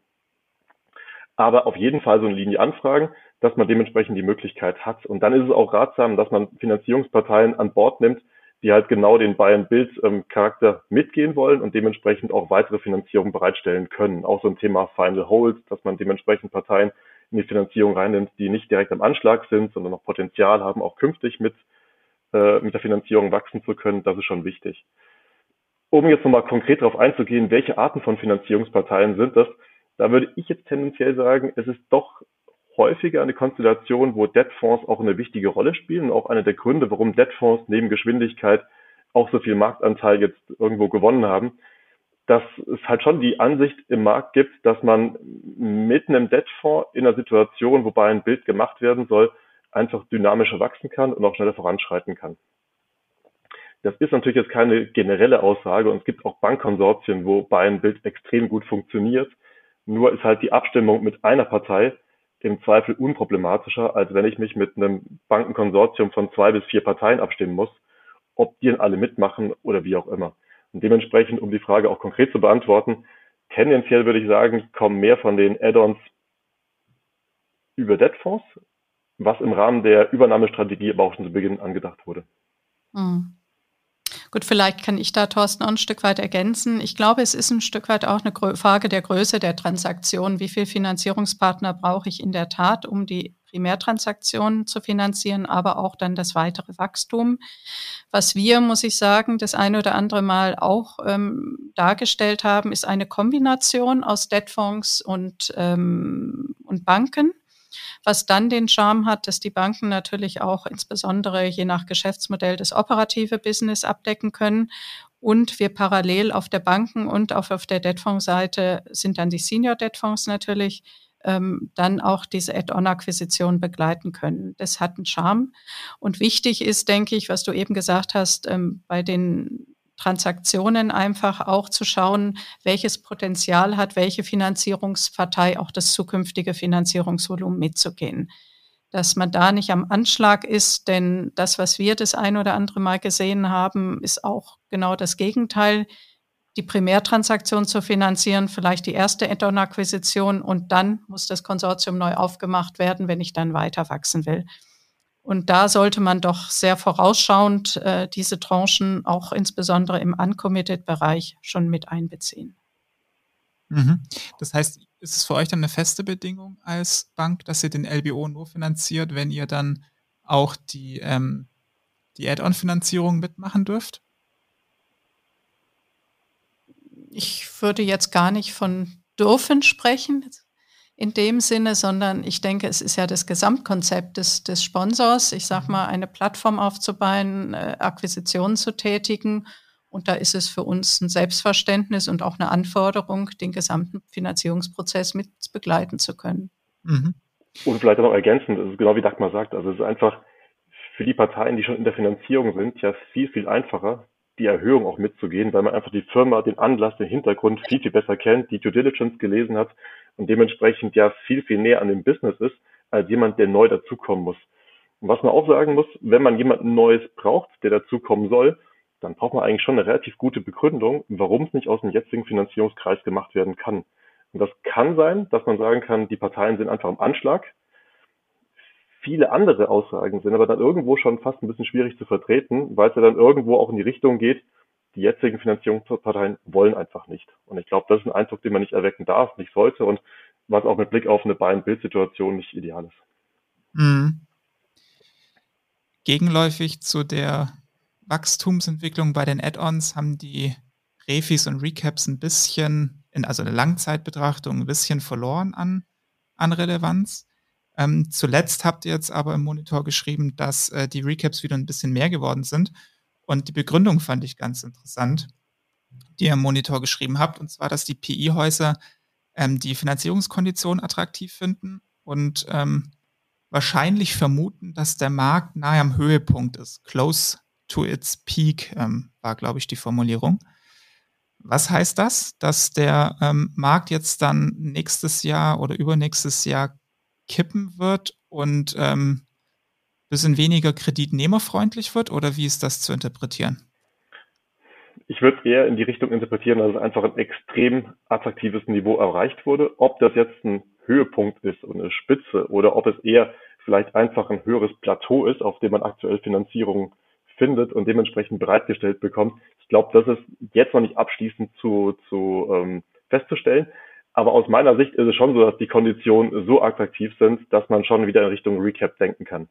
Aber auf jeden Fall so eine Linie anfragen, dass man dementsprechend die Möglichkeit hat. Und dann ist es auch ratsam, dass man Finanzierungsparteien an Bord nimmt, die halt genau den Buy-and-Build-Charakter mitgehen wollen und dementsprechend auch weitere Finanzierung bereitstellen können. Auch so ein Thema Final Hold, dass man dementsprechend Parteien in die Finanzierung reinnimmt, die nicht direkt am Anschlag sind, sondern noch Potenzial haben, auch künftig mit, äh, mit der Finanzierung wachsen zu können. Das ist schon wichtig. Um jetzt nochmal konkret darauf einzugehen, welche Arten von Finanzierungsparteien sind das, da würde ich jetzt tendenziell sagen, es ist doch häufiger eine Konstellation, wo Debtfonds auch eine wichtige Rolle spielen und auch einer der Gründe, warum Debtfonds neben Geschwindigkeit auch so viel Marktanteil jetzt irgendwo gewonnen haben, dass es halt schon die Ansicht im Markt gibt, dass man mit einem Debtfonds in einer Situation, wobei ein Bild gemacht werden soll, einfach dynamischer wachsen kann und auch schneller voranschreiten kann. Das ist natürlich jetzt keine generelle Aussage und es gibt auch Bankkonsortien, wo and Bild extrem gut funktioniert. Nur ist halt die Abstimmung mit einer Partei im Zweifel unproblematischer, als wenn ich mich mit einem Bankenkonsortium von zwei bis vier Parteien abstimmen muss, ob die dann alle mitmachen oder wie auch immer. Und dementsprechend, um die Frage auch konkret zu beantworten, tendenziell würde ich sagen, kommen mehr von den Add-ons über Debtfonds, was im Rahmen der Übernahmestrategie aber auch schon zu Beginn angedacht wurde. Mhm. Gut, vielleicht kann ich da, Thorsten, auch ein Stück weit ergänzen. Ich glaube, es ist ein Stück weit auch eine Frage der Größe der Transaktion. Wie viel Finanzierungspartner brauche ich in der Tat, um die Primärtransaktionen zu finanzieren, aber auch dann das weitere Wachstum. Was wir, muss ich sagen, das eine oder andere Mal auch ähm, dargestellt haben, ist eine Kombination aus Debtfonds und, ähm, und Banken was dann den Charme hat, dass die Banken natürlich auch insbesondere je nach Geschäftsmodell das operative Business abdecken können und wir parallel auf der Banken- und auch auf der Debtfonds-Seite sind dann die Senior-Debtfonds natürlich, ähm, dann auch diese Add-on-Akquisition begleiten können. Das hat einen Charme. Und wichtig ist, denke ich, was du eben gesagt hast, ähm, bei den Transaktionen einfach auch zu schauen, welches Potenzial hat welche Finanzierungspartei auch das zukünftige Finanzierungsvolumen mitzugehen. Dass man da nicht am Anschlag ist, denn das, was wir das ein oder andere Mal gesehen haben, ist auch genau das Gegenteil. Die Primärtransaktion zu finanzieren, vielleicht die erste Add-on-Akquisition und dann muss das Konsortium neu aufgemacht werden, wenn ich dann weiter wachsen will. Und da sollte man doch sehr vorausschauend äh, diese Tranchen auch insbesondere im Uncommitted-Bereich schon mit einbeziehen. Mhm. Das heißt, ist es für euch dann eine feste Bedingung als Bank, dass ihr den LBO nur finanziert, wenn ihr dann auch die, ähm, die Add-on-Finanzierung mitmachen dürft? Ich würde jetzt gar nicht von dürfen sprechen in dem Sinne, sondern ich denke, es ist ja das Gesamtkonzept des, des Sponsors, ich sag mal, eine Plattform aufzubauen, äh, Akquisitionen zu tätigen. Und da ist es für uns ein Selbstverständnis und auch eine Anforderung, den gesamten Finanzierungsprozess mit begleiten zu können. Mhm. Und vielleicht noch ergänzend, das ist genau wie Dagmar sagt, also es ist einfach für die Parteien, die schon in der Finanzierung sind, ja viel, viel einfacher, die Erhöhung auch mitzugehen, weil man einfach die Firma, den Anlass, den Hintergrund viel, viel besser kennt, die Due Diligence gelesen hat und dementsprechend ja viel, viel näher an dem Business ist, als jemand, der neu dazukommen muss. Und was man auch sagen muss, wenn man jemanden Neues braucht, der dazukommen soll, dann braucht man eigentlich schon eine relativ gute Begründung, warum es nicht aus dem jetzigen Finanzierungskreis gemacht werden kann. Und das kann sein, dass man sagen kann, die Parteien sind einfach im Anschlag. Viele andere Aussagen sind aber dann irgendwo schon fast ein bisschen schwierig zu vertreten, weil es ja dann irgendwo auch in die Richtung geht, die jetzigen Finanzierungsparteien wollen einfach nicht. Und ich glaube, das ist ein Eindruck, den man nicht erwecken darf, nicht sollte und was auch mit Blick auf eine Buy-and-Build-Situation nicht ideal ist. Mhm. Gegenläufig zu der Wachstumsentwicklung bei den Add-ons haben die Refis und Recaps ein bisschen, in, also eine Langzeitbetrachtung, ein bisschen verloren an, an Relevanz. Ähm, zuletzt habt ihr jetzt aber im Monitor geschrieben, dass äh, die Recaps wieder ein bisschen mehr geworden sind. Und die Begründung fand ich ganz interessant, die ihr im Monitor geschrieben habt, und zwar, dass die PI-Häuser ähm, die Finanzierungskonditionen attraktiv finden und ähm, wahrscheinlich vermuten, dass der Markt nahe am Höhepunkt ist. Close to its peak ähm, war, glaube ich, die Formulierung. Was heißt das? Dass der ähm, Markt jetzt dann nächstes Jahr oder übernächstes Jahr kippen wird und ähm, bisschen weniger kreditnehmerfreundlich wird oder wie ist das zu interpretieren? Ich würde eher in die Richtung interpretieren, dass es einfach ein extrem attraktives Niveau erreicht wurde. Ob das jetzt ein Höhepunkt ist und eine Spitze oder ob es eher vielleicht einfach ein höheres Plateau ist, auf dem man aktuell Finanzierung findet und dementsprechend bereitgestellt bekommt. Ich glaube, das ist jetzt noch nicht abschließend zu, zu ähm, festzustellen. Aber aus meiner Sicht ist es schon so, dass die Konditionen so attraktiv sind, dass man schon wieder in Richtung Recap denken kann.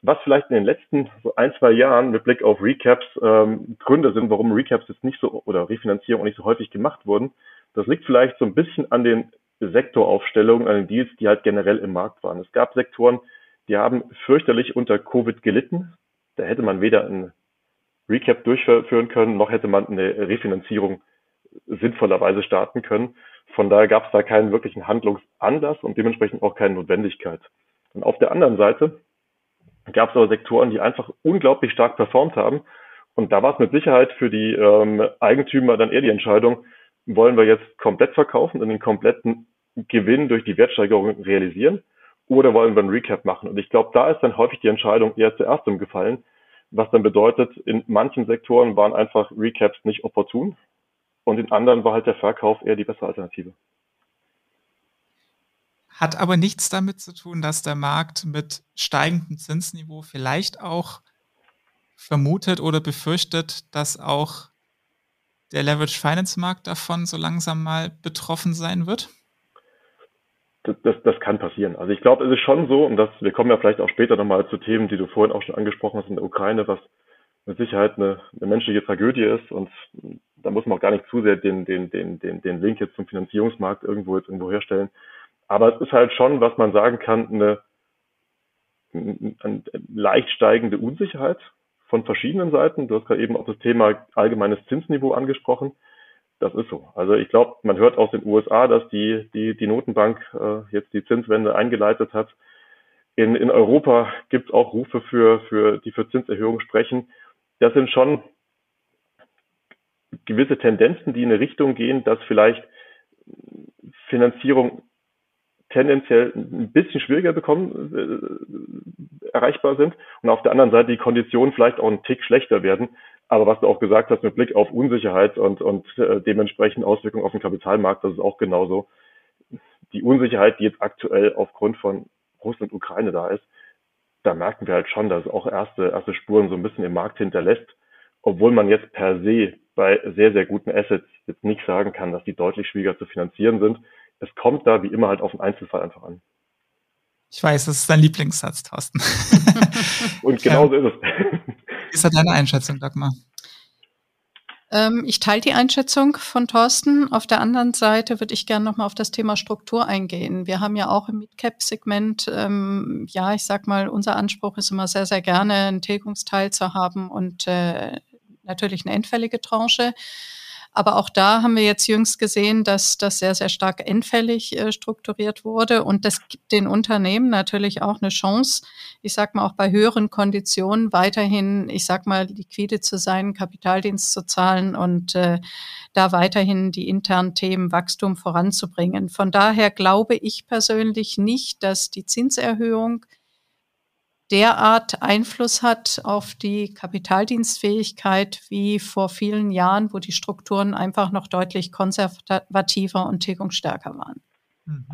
Was vielleicht in den letzten so ein, zwei Jahren mit Blick auf Recaps ähm, Gründe sind, warum Recaps jetzt nicht so oder Refinanzierung nicht so häufig gemacht wurden, das liegt vielleicht so ein bisschen an den Sektoraufstellungen, an den Deals, die halt generell im Markt waren. Es gab Sektoren, die haben fürchterlich unter Covid gelitten. Da hätte man weder ein Recap durchführen können, noch hätte man eine Refinanzierung sinnvollerweise starten können. Von daher gab es da keinen wirklichen Handlungsanlass und dementsprechend auch keine Notwendigkeit. Und auf der anderen Seite gab es aber Sektoren, die einfach unglaublich stark performt haben. Und da war es mit Sicherheit für die ähm, Eigentümer dann eher die Entscheidung, wollen wir jetzt komplett verkaufen und den kompletten Gewinn durch die Wertsteigerung realisieren oder wollen wir ein Recap machen? Und ich glaube, da ist dann häufig die Entscheidung eher zuerst umgefallen, was dann bedeutet, in manchen Sektoren waren einfach Recaps nicht opportun und in anderen war halt der Verkauf eher die bessere Alternative. Hat aber nichts damit zu tun, dass der Markt mit steigendem Zinsniveau vielleicht auch vermutet oder befürchtet, dass auch der Leverage Finance Markt davon so langsam mal betroffen sein wird? Das, das, das kann passieren. Also ich glaube, es ist schon so, und das, wir kommen ja vielleicht auch später nochmal zu Themen, die du vorhin auch schon angesprochen hast in der Ukraine, was mit Sicherheit eine, eine menschliche Tragödie ist und da muss man auch gar nicht zu sehr den, den, den, den, den Link jetzt zum Finanzierungsmarkt irgendwo jetzt irgendwo herstellen. Aber es ist halt schon, was man sagen kann, eine, eine leicht steigende Unsicherheit von verschiedenen Seiten. Du hast gerade eben auch das Thema allgemeines Zinsniveau angesprochen. Das ist so. Also ich glaube, man hört aus den USA, dass die, die, die Notenbank äh, jetzt die Zinswende eingeleitet hat. In, in Europa gibt es auch Rufe für, für, die für Zinserhöhungen sprechen. Das sind schon gewisse Tendenzen, die in eine Richtung gehen, dass vielleicht Finanzierung tendenziell ein bisschen schwieriger bekommen, äh, erreichbar sind und auf der anderen Seite die Konditionen vielleicht auch einen Tick schlechter werden. Aber was du auch gesagt hast mit Blick auf Unsicherheit und, und äh, dementsprechend Auswirkungen auf den Kapitalmarkt, das ist auch genauso. Die Unsicherheit, die jetzt aktuell aufgrund von Russland und Ukraine da ist, da merken wir halt schon, dass es auch erste, erste Spuren so ein bisschen im Markt hinterlässt, obwohl man jetzt per se bei sehr, sehr guten Assets jetzt nicht sagen kann, dass die deutlich schwieriger zu finanzieren sind es kommt da wie immer halt auf den Einzelfall einfach an. Ich weiß, das ist dein Lieblingssatz, Thorsten. [laughs] Und genau so ist es. Wie ist da deine Einschätzung, Dagmar? Ähm, ich teile die Einschätzung von Thorsten. Auf der anderen Seite würde ich gerne nochmal auf das Thema Struktur eingehen. Wir haben ja auch im Midcap-Segment, ähm, ja, ich sag mal, unser Anspruch ist immer sehr, sehr gerne einen Tilgungsteil zu haben und äh, natürlich eine endfällige Tranche. Aber auch da haben wir jetzt jüngst gesehen, dass das sehr, sehr stark endfällig äh, strukturiert wurde. Und das gibt den Unternehmen natürlich auch eine Chance, ich sag mal auch bei höheren Konditionen weiterhin, ich sag mal, liquide zu sein, Kapitaldienst zu zahlen und äh, da weiterhin die internen Themen Wachstum voranzubringen. Von daher glaube ich persönlich nicht, dass die Zinserhöhung derart Einfluss hat auf die Kapitaldienstfähigkeit wie vor vielen Jahren, wo die Strukturen einfach noch deutlich konservativer und tilgungsstärker waren. Mhm.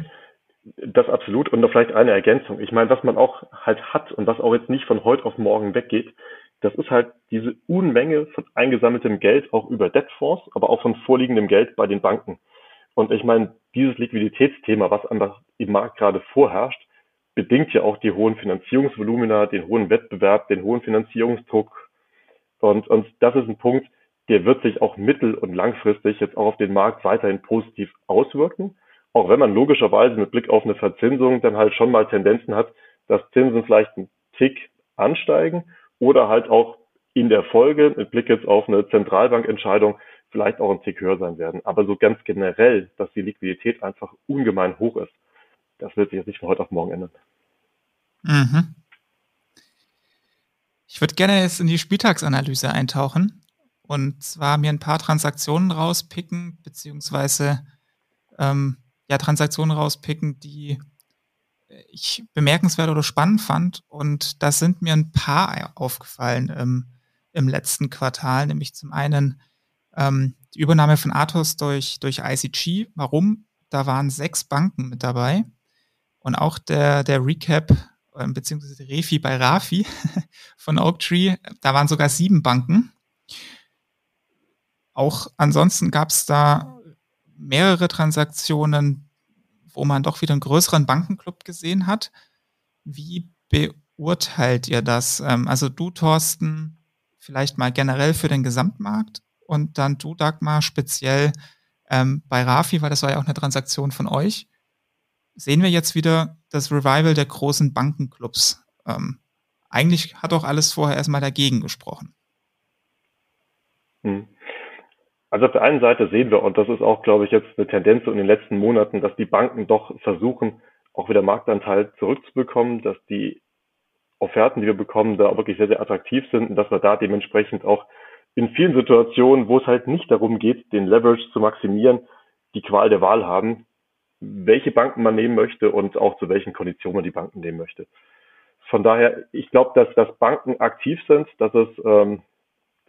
Das absolut. Und noch vielleicht eine Ergänzung. Ich meine, was man auch halt hat und was auch jetzt nicht von heute auf morgen weggeht, das ist halt diese Unmenge von eingesammeltem Geld, auch über Debtfonds, aber auch von vorliegendem Geld bei den Banken. Und ich meine, dieses Liquiditätsthema, was einfach im Markt gerade vorherrscht, bedingt ja auch die hohen Finanzierungsvolumina, den hohen Wettbewerb, den hohen Finanzierungsdruck. Und, und das ist ein Punkt, der wird sich auch mittel- und langfristig jetzt auch auf den Markt weiterhin positiv auswirken. Auch wenn man logischerweise mit Blick auf eine Verzinsung dann halt schon mal Tendenzen hat, dass Zinsen vielleicht einen Tick ansteigen oder halt auch in der Folge mit Blick jetzt auf eine Zentralbankentscheidung vielleicht auch ein Tick höher sein werden. Aber so ganz generell, dass die Liquidität einfach ungemein hoch ist, das wird sich nicht von heute auf morgen ändern. Mhm. Ich würde gerne jetzt in die Spieltagsanalyse eintauchen und zwar mir ein paar Transaktionen rauspicken, beziehungsweise ähm, ja, Transaktionen rauspicken, die ich bemerkenswert oder spannend fand. Und da sind mir ein paar aufgefallen im, im letzten Quartal, nämlich zum einen ähm, die Übernahme von Athos durch, durch ICG. Warum? Da waren sechs Banken mit dabei. Und auch der, der Recap äh, beziehungsweise Refi bei Rafi [laughs] von Oaktree, da waren sogar sieben Banken. Auch ansonsten gab es da mehrere Transaktionen, wo man doch wieder einen größeren Bankenclub gesehen hat. Wie beurteilt ihr das? Ähm, also du, Thorsten, vielleicht mal generell für den Gesamtmarkt und dann du, Dagmar, speziell ähm, bei Rafi, weil das war ja auch eine Transaktion von euch. Sehen wir jetzt wieder das Revival der großen Bankenclubs? Ähm, eigentlich hat auch alles vorher erstmal dagegen gesprochen. Hm. Also auf der einen Seite sehen wir, und das ist auch, glaube ich, jetzt eine Tendenz in den letzten Monaten, dass die Banken doch versuchen, auch wieder Marktanteil zurückzubekommen, dass die Offerten, die wir bekommen, da wirklich sehr, sehr attraktiv sind und dass wir da dementsprechend auch in vielen Situationen, wo es halt nicht darum geht, den Leverage zu maximieren, die Qual der Wahl haben, welche Banken man nehmen möchte und auch zu welchen Konditionen man die Banken nehmen möchte. Von daher, ich glaube, dass, dass Banken aktiv sind, dass es ähm,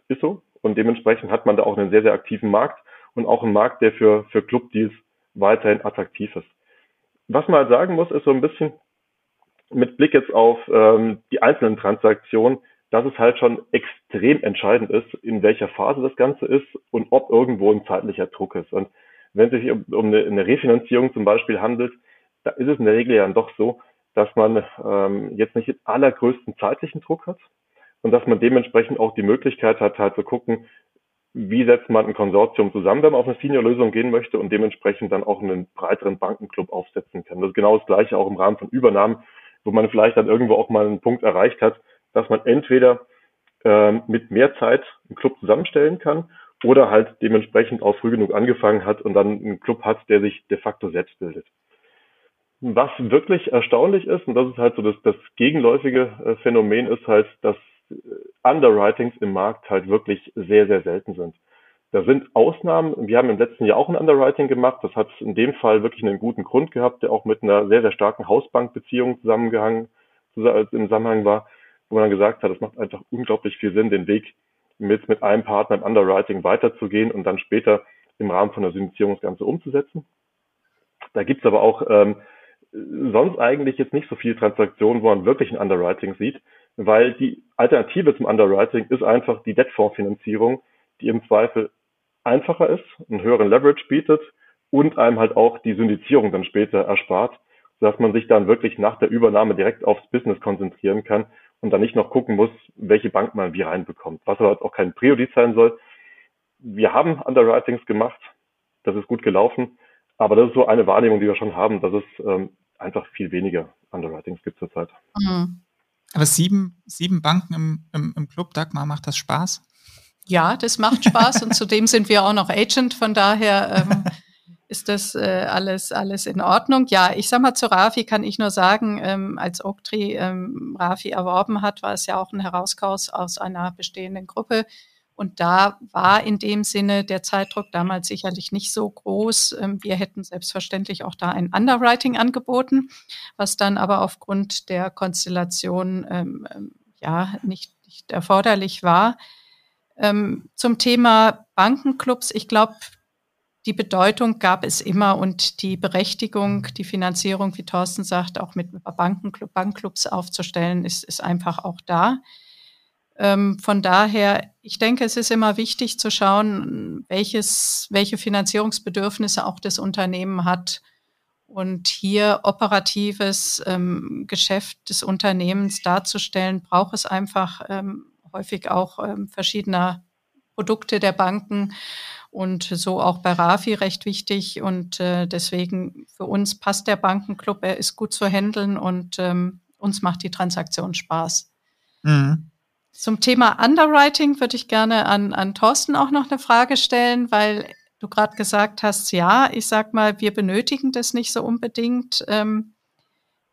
ist so, und dementsprechend hat man da auch einen sehr, sehr aktiven Markt und auch einen Markt, der für, für Clubdeals weiterhin attraktiv ist. Was man halt sagen muss, ist so ein bisschen mit Blick jetzt auf ähm, die einzelnen Transaktionen, dass es halt schon extrem entscheidend ist, in welcher Phase das Ganze ist und ob irgendwo ein zeitlicher Druck ist. Und wenn es sich um, um eine, eine, Refinanzierung zum Beispiel handelt, da ist es in der Regel ja dann doch so, dass man ähm, jetzt nicht den allergrößten zeitlichen Druck hat, und dass man dementsprechend auch die Möglichkeit hat, halt zu gucken, wie setzt man ein Konsortium zusammen, wenn man auf eine Senior-Lösung gehen möchte und dementsprechend dann auch einen breiteren Bankenclub aufsetzen kann. Das ist genau das Gleiche auch im Rahmen von Übernahmen, wo man vielleicht dann irgendwo auch mal einen Punkt erreicht hat, dass man entweder ähm, mit mehr Zeit einen Club zusammenstellen kann oder halt dementsprechend auch früh genug angefangen hat und dann einen Club hat, der sich de facto selbst bildet. Was wirklich erstaunlich ist, und das ist halt so das, das gegenläufige äh, Phänomen, ist halt, dass Underwritings im Markt halt wirklich sehr, sehr selten sind. Da sind Ausnahmen. Wir haben im letzten Jahr auch ein Underwriting gemacht. Das hat in dem Fall wirklich einen guten Grund gehabt, der auch mit einer sehr, sehr starken Hausbankbeziehung zusammengehangen, im Zusammenhang war, wo man dann gesagt hat, es macht einfach unglaublich viel Sinn, den Weg mit, mit einem Partner im Underwriting weiterzugehen und dann später im Rahmen von der Syndizierung das Ganze umzusetzen. Da gibt's aber auch ähm, sonst eigentlich jetzt nicht so viele Transaktionen, wo man wirklich ein Underwriting sieht weil die Alternative zum Underwriting ist einfach die Debtfondsfinanzierung, die im Zweifel einfacher ist, einen höheren Leverage bietet und einem halt auch die Syndizierung dann später erspart, sodass man sich dann wirklich nach der Übernahme direkt aufs Business konzentrieren kann und dann nicht noch gucken muss, welche Bank man wie reinbekommt, was aber auch kein Priorität sein soll. Wir haben Underwritings gemacht, das ist gut gelaufen, aber das ist so eine Wahrnehmung, die wir schon haben, dass es ähm, einfach viel weniger Underwritings gibt zurzeit. Mhm. Aber sieben, sieben Banken im, im, im Club, Dagmar, macht das Spaß? Ja, das macht Spaß und zudem sind wir auch noch Agent, von daher ähm, [laughs] ist das äh, alles, alles in Ordnung. Ja, ich sag mal, zu Rafi kann ich nur sagen, ähm, als Oaktree ähm, Rafi erworben hat, war es ja auch ein Herauskauf aus einer bestehenden Gruppe. Und da war in dem Sinne der Zeitdruck damals sicherlich nicht so groß. Ähm, wir hätten selbstverständlich auch da ein Underwriting angeboten, was dann aber aufgrund der Konstellation ähm, ähm, ja nicht, nicht erforderlich war. Ähm, zum Thema Bankenclubs, ich glaube, die Bedeutung gab es immer und die Berechtigung, die Finanzierung, wie Thorsten sagt, auch mit Bankenclub, Bankclubs aufzustellen, ist, ist einfach auch da. Ähm, von daher, ich denke, es ist immer wichtig zu schauen, welches, welche Finanzierungsbedürfnisse auch das Unternehmen hat. Und hier operatives ähm, Geschäft des Unternehmens darzustellen, braucht es einfach ähm, häufig auch ähm, verschiedener Produkte der Banken und so auch bei Rafi recht wichtig. Und äh, deswegen für uns passt der Bankenclub, er ist gut zu handeln und ähm, uns macht die Transaktion Spaß. Mhm. Zum Thema Underwriting würde ich gerne an, an Thorsten auch noch eine Frage stellen, weil du gerade gesagt hast, ja, ich sag mal, wir benötigen das nicht so unbedingt. Ähm,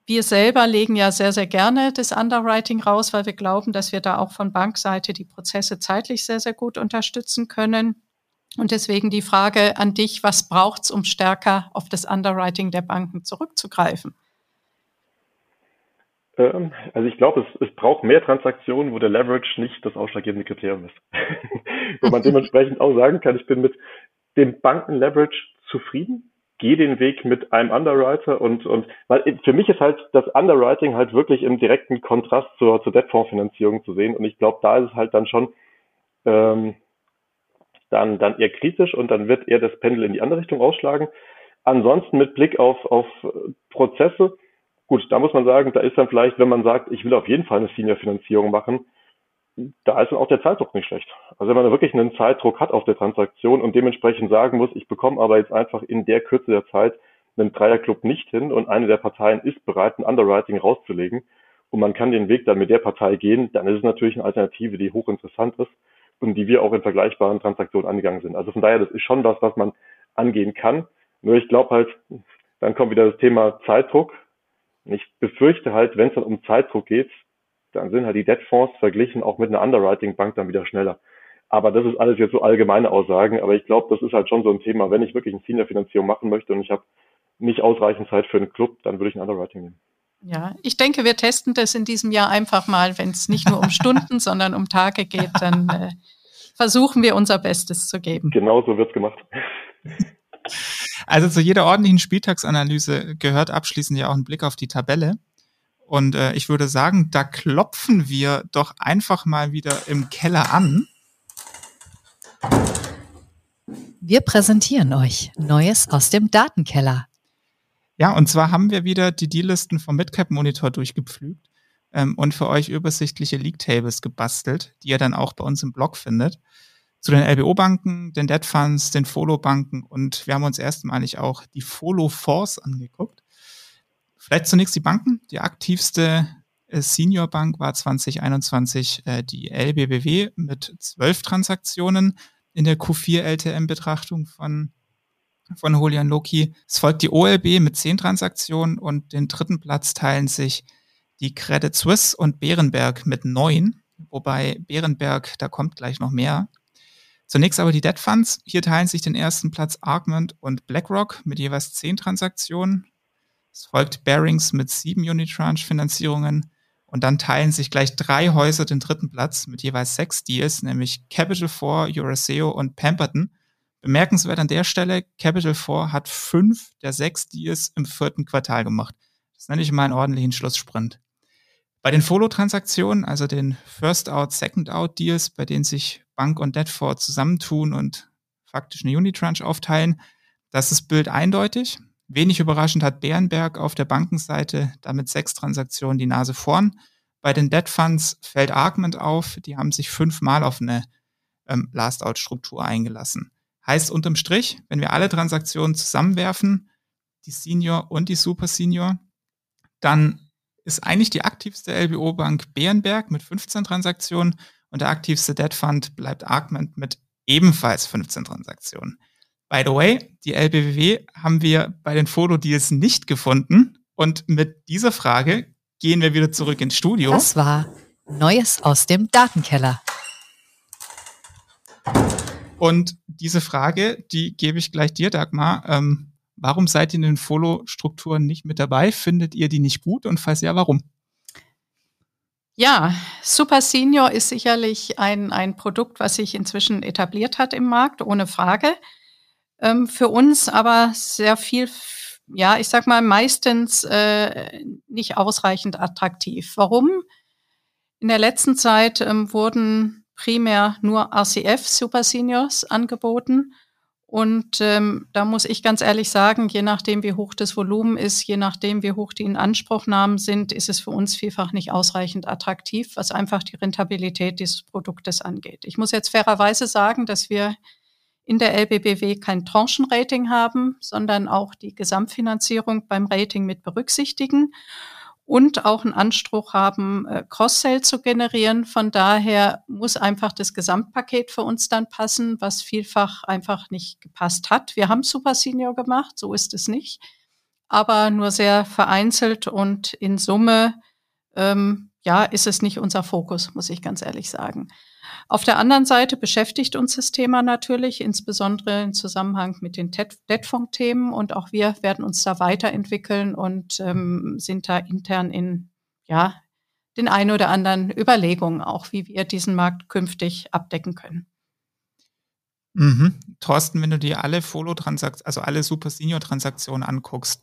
wir selber legen ja sehr, sehr gerne das Underwriting raus, weil wir glauben, dass wir da auch von Bankseite die Prozesse zeitlich sehr, sehr gut unterstützen können. Und deswegen die Frage an dich, was braucht's, um stärker auf das Underwriting der Banken zurückzugreifen? Ähm, also ich glaube, es, es braucht mehr Transaktionen, wo der Leverage nicht das ausschlaggebende Kriterium ist. [laughs] wo man [laughs] dementsprechend auch sagen kann, ich bin mit dem Banken-Leverage zufrieden, gehe den Weg mit einem Underwriter und, und weil für mich ist halt das Underwriting halt wirklich im direkten Kontrast zur, zur Debtfondsfinanzierung zu sehen. Und ich glaube, da ist es halt dann schon ähm, dann, dann eher kritisch und dann wird eher das Pendel in die andere Richtung ausschlagen. Ansonsten mit Blick auf, auf Prozesse, gut, da muss man sagen, da ist dann vielleicht, wenn man sagt, ich will auf jeden Fall eine Senior-Finanzierung machen, da ist dann auch der Zeitdruck nicht schlecht. Also wenn man wirklich einen Zeitdruck hat auf der Transaktion und dementsprechend sagen muss, ich bekomme aber jetzt einfach in der Kürze der Zeit einen Dreierclub nicht hin und eine der Parteien ist bereit, ein Underwriting rauszulegen und man kann den Weg dann mit der Partei gehen, dann ist es natürlich eine Alternative, die hochinteressant ist und die wir auch in vergleichbaren Transaktionen angegangen sind. Also von daher, das ist schon was, was man angehen kann. Nur ich glaube halt, dann kommt wieder das Thema Zeitdruck. Ich befürchte halt, wenn es dann um Zeitdruck geht, dann sind halt die Debtfonds verglichen auch mit einer Underwriting-Bank dann wieder schneller. Aber das ist alles jetzt so allgemeine Aussagen. Aber ich glaube, das ist halt schon so ein Thema. Wenn ich wirklich eine Senior-Finanzierung machen möchte und ich habe nicht ausreichend Zeit für einen Club, dann würde ich ein Underwriting nehmen. Ja, ich denke, wir testen das in diesem Jahr einfach mal, wenn es nicht nur um Stunden, [laughs] sondern um Tage geht, dann äh, versuchen wir unser Bestes zu geben. Genau so wird's gemacht. Also zu jeder ordentlichen Spieltagsanalyse gehört abschließend ja auch ein Blick auf die Tabelle. Und äh, ich würde sagen, da klopfen wir doch einfach mal wieder im Keller an. Wir präsentieren euch Neues aus dem Datenkeller. Ja, und zwar haben wir wieder die Deal-Listen vom Midcap-Monitor durchgepflügt ähm, und für euch übersichtliche League-Tables gebastelt, die ihr dann auch bei uns im Blog findet. Zu den LBO-Banken, den Debt Funds, den Follow-Banken und wir haben uns erstmalig auch die Follow-Force angeguckt. Vielleicht zunächst die Banken. Die aktivste äh, Senior Bank war 2021 äh, die LBBW mit zwölf Transaktionen in der Q4 LTM-Betrachtung von von Holian Loki. Es folgt die OLB mit zehn Transaktionen und den dritten Platz teilen sich die Credit Suisse und Bärenberg mit neun, wobei Bärenberg, da kommt gleich noch mehr. Zunächst aber die Debt Funds. Hier teilen sich den ersten Platz Argment und BlackRock mit jeweils zehn Transaktionen. Es folgt Bearings mit sieben Unitranche-Finanzierungen. Und dann teilen sich gleich drei Häuser den dritten Platz mit jeweils sechs Deals, nämlich Capital 4, Euraseo und Pemberton. Bemerkenswert an der Stelle, Capital 4 hat fünf der sechs Deals im vierten Quartal gemacht. Das nenne ich mal einen ordentlichen Schlusssprint. Bei den Follow-Transaktionen, also den First-Out, Second-Out-Deals, bei denen sich Bank und Deadford zusammentun und faktisch eine Unitranche aufteilen, das ist Bild eindeutig. Wenig überraschend hat Bärenberg auf der Bankenseite damit sechs Transaktionen die Nase vorn. Bei den Debt Funds fällt Argument auf, die haben sich fünfmal auf eine ähm, Last-Out-Struktur eingelassen. Heißt unterm Strich, wenn wir alle Transaktionen zusammenwerfen, die Senior und die Super Senior, dann ist eigentlich die aktivste LBO-Bank Bärenberg mit 15 Transaktionen und der aktivste Debt Fund bleibt Argument mit ebenfalls 15 Transaktionen. By the way, die LBWW haben wir bei den Fotodeals nicht gefunden. Und mit dieser Frage gehen wir wieder zurück ins Studio. Das war Neues aus dem Datenkeller. Und diese Frage, die gebe ich gleich dir, Dagmar. Ähm, warum seid ihr in den Follow-Strukturen nicht mit dabei? Findet ihr die nicht gut? Und falls ja, warum? Ja, Super Senior ist sicherlich ein, ein Produkt, was sich inzwischen etabliert hat im Markt, ohne Frage ähm, für uns aber sehr viel, ja, ich sag mal, meistens äh, nicht ausreichend attraktiv. Warum? In der letzten Zeit ähm, wurden primär nur RCF Super Seniors angeboten. Und ähm, da muss ich ganz ehrlich sagen, je nachdem, wie hoch das Volumen ist, je nachdem, wie hoch die Inanspruchnahmen sind, ist es für uns vielfach nicht ausreichend attraktiv, was einfach die Rentabilität dieses Produktes angeht. Ich muss jetzt fairerweise sagen, dass wir in der LBBW kein Tranchenrating haben, sondern auch die Gesamtfinanzierung beim Rating mit berücksichtigen und auch einen Anspruch haben, äh, Cross-Sell zu generieren. Von daher muss einfach das Gesamtpaket für uns dann passen, was vielfach einfach nicht gepasst hat. Wir haben Super Senior gemacht, so ist es nicht, aber nur sehr vereinzelt und in Summe, ähm, ja, ist es nicht unser Fokus, muss ich ganz ehrlich sagen. Auf der anderen Seite beschäftigt uns das Thema natürlich, insbesondere im Zusammenhang mit den Deadfonds-Themen. Und auch wir werden uns da weiterentwickeln und ähm, sind da intern in ja, den ein oder anderen Überlegungen auch, wie wir diesen Markt künftig abdecken können. Mhm. Thorsten, wenn du dir alle Follow-Transaktionen, also alle Super Senior-Transaktionen anguckst,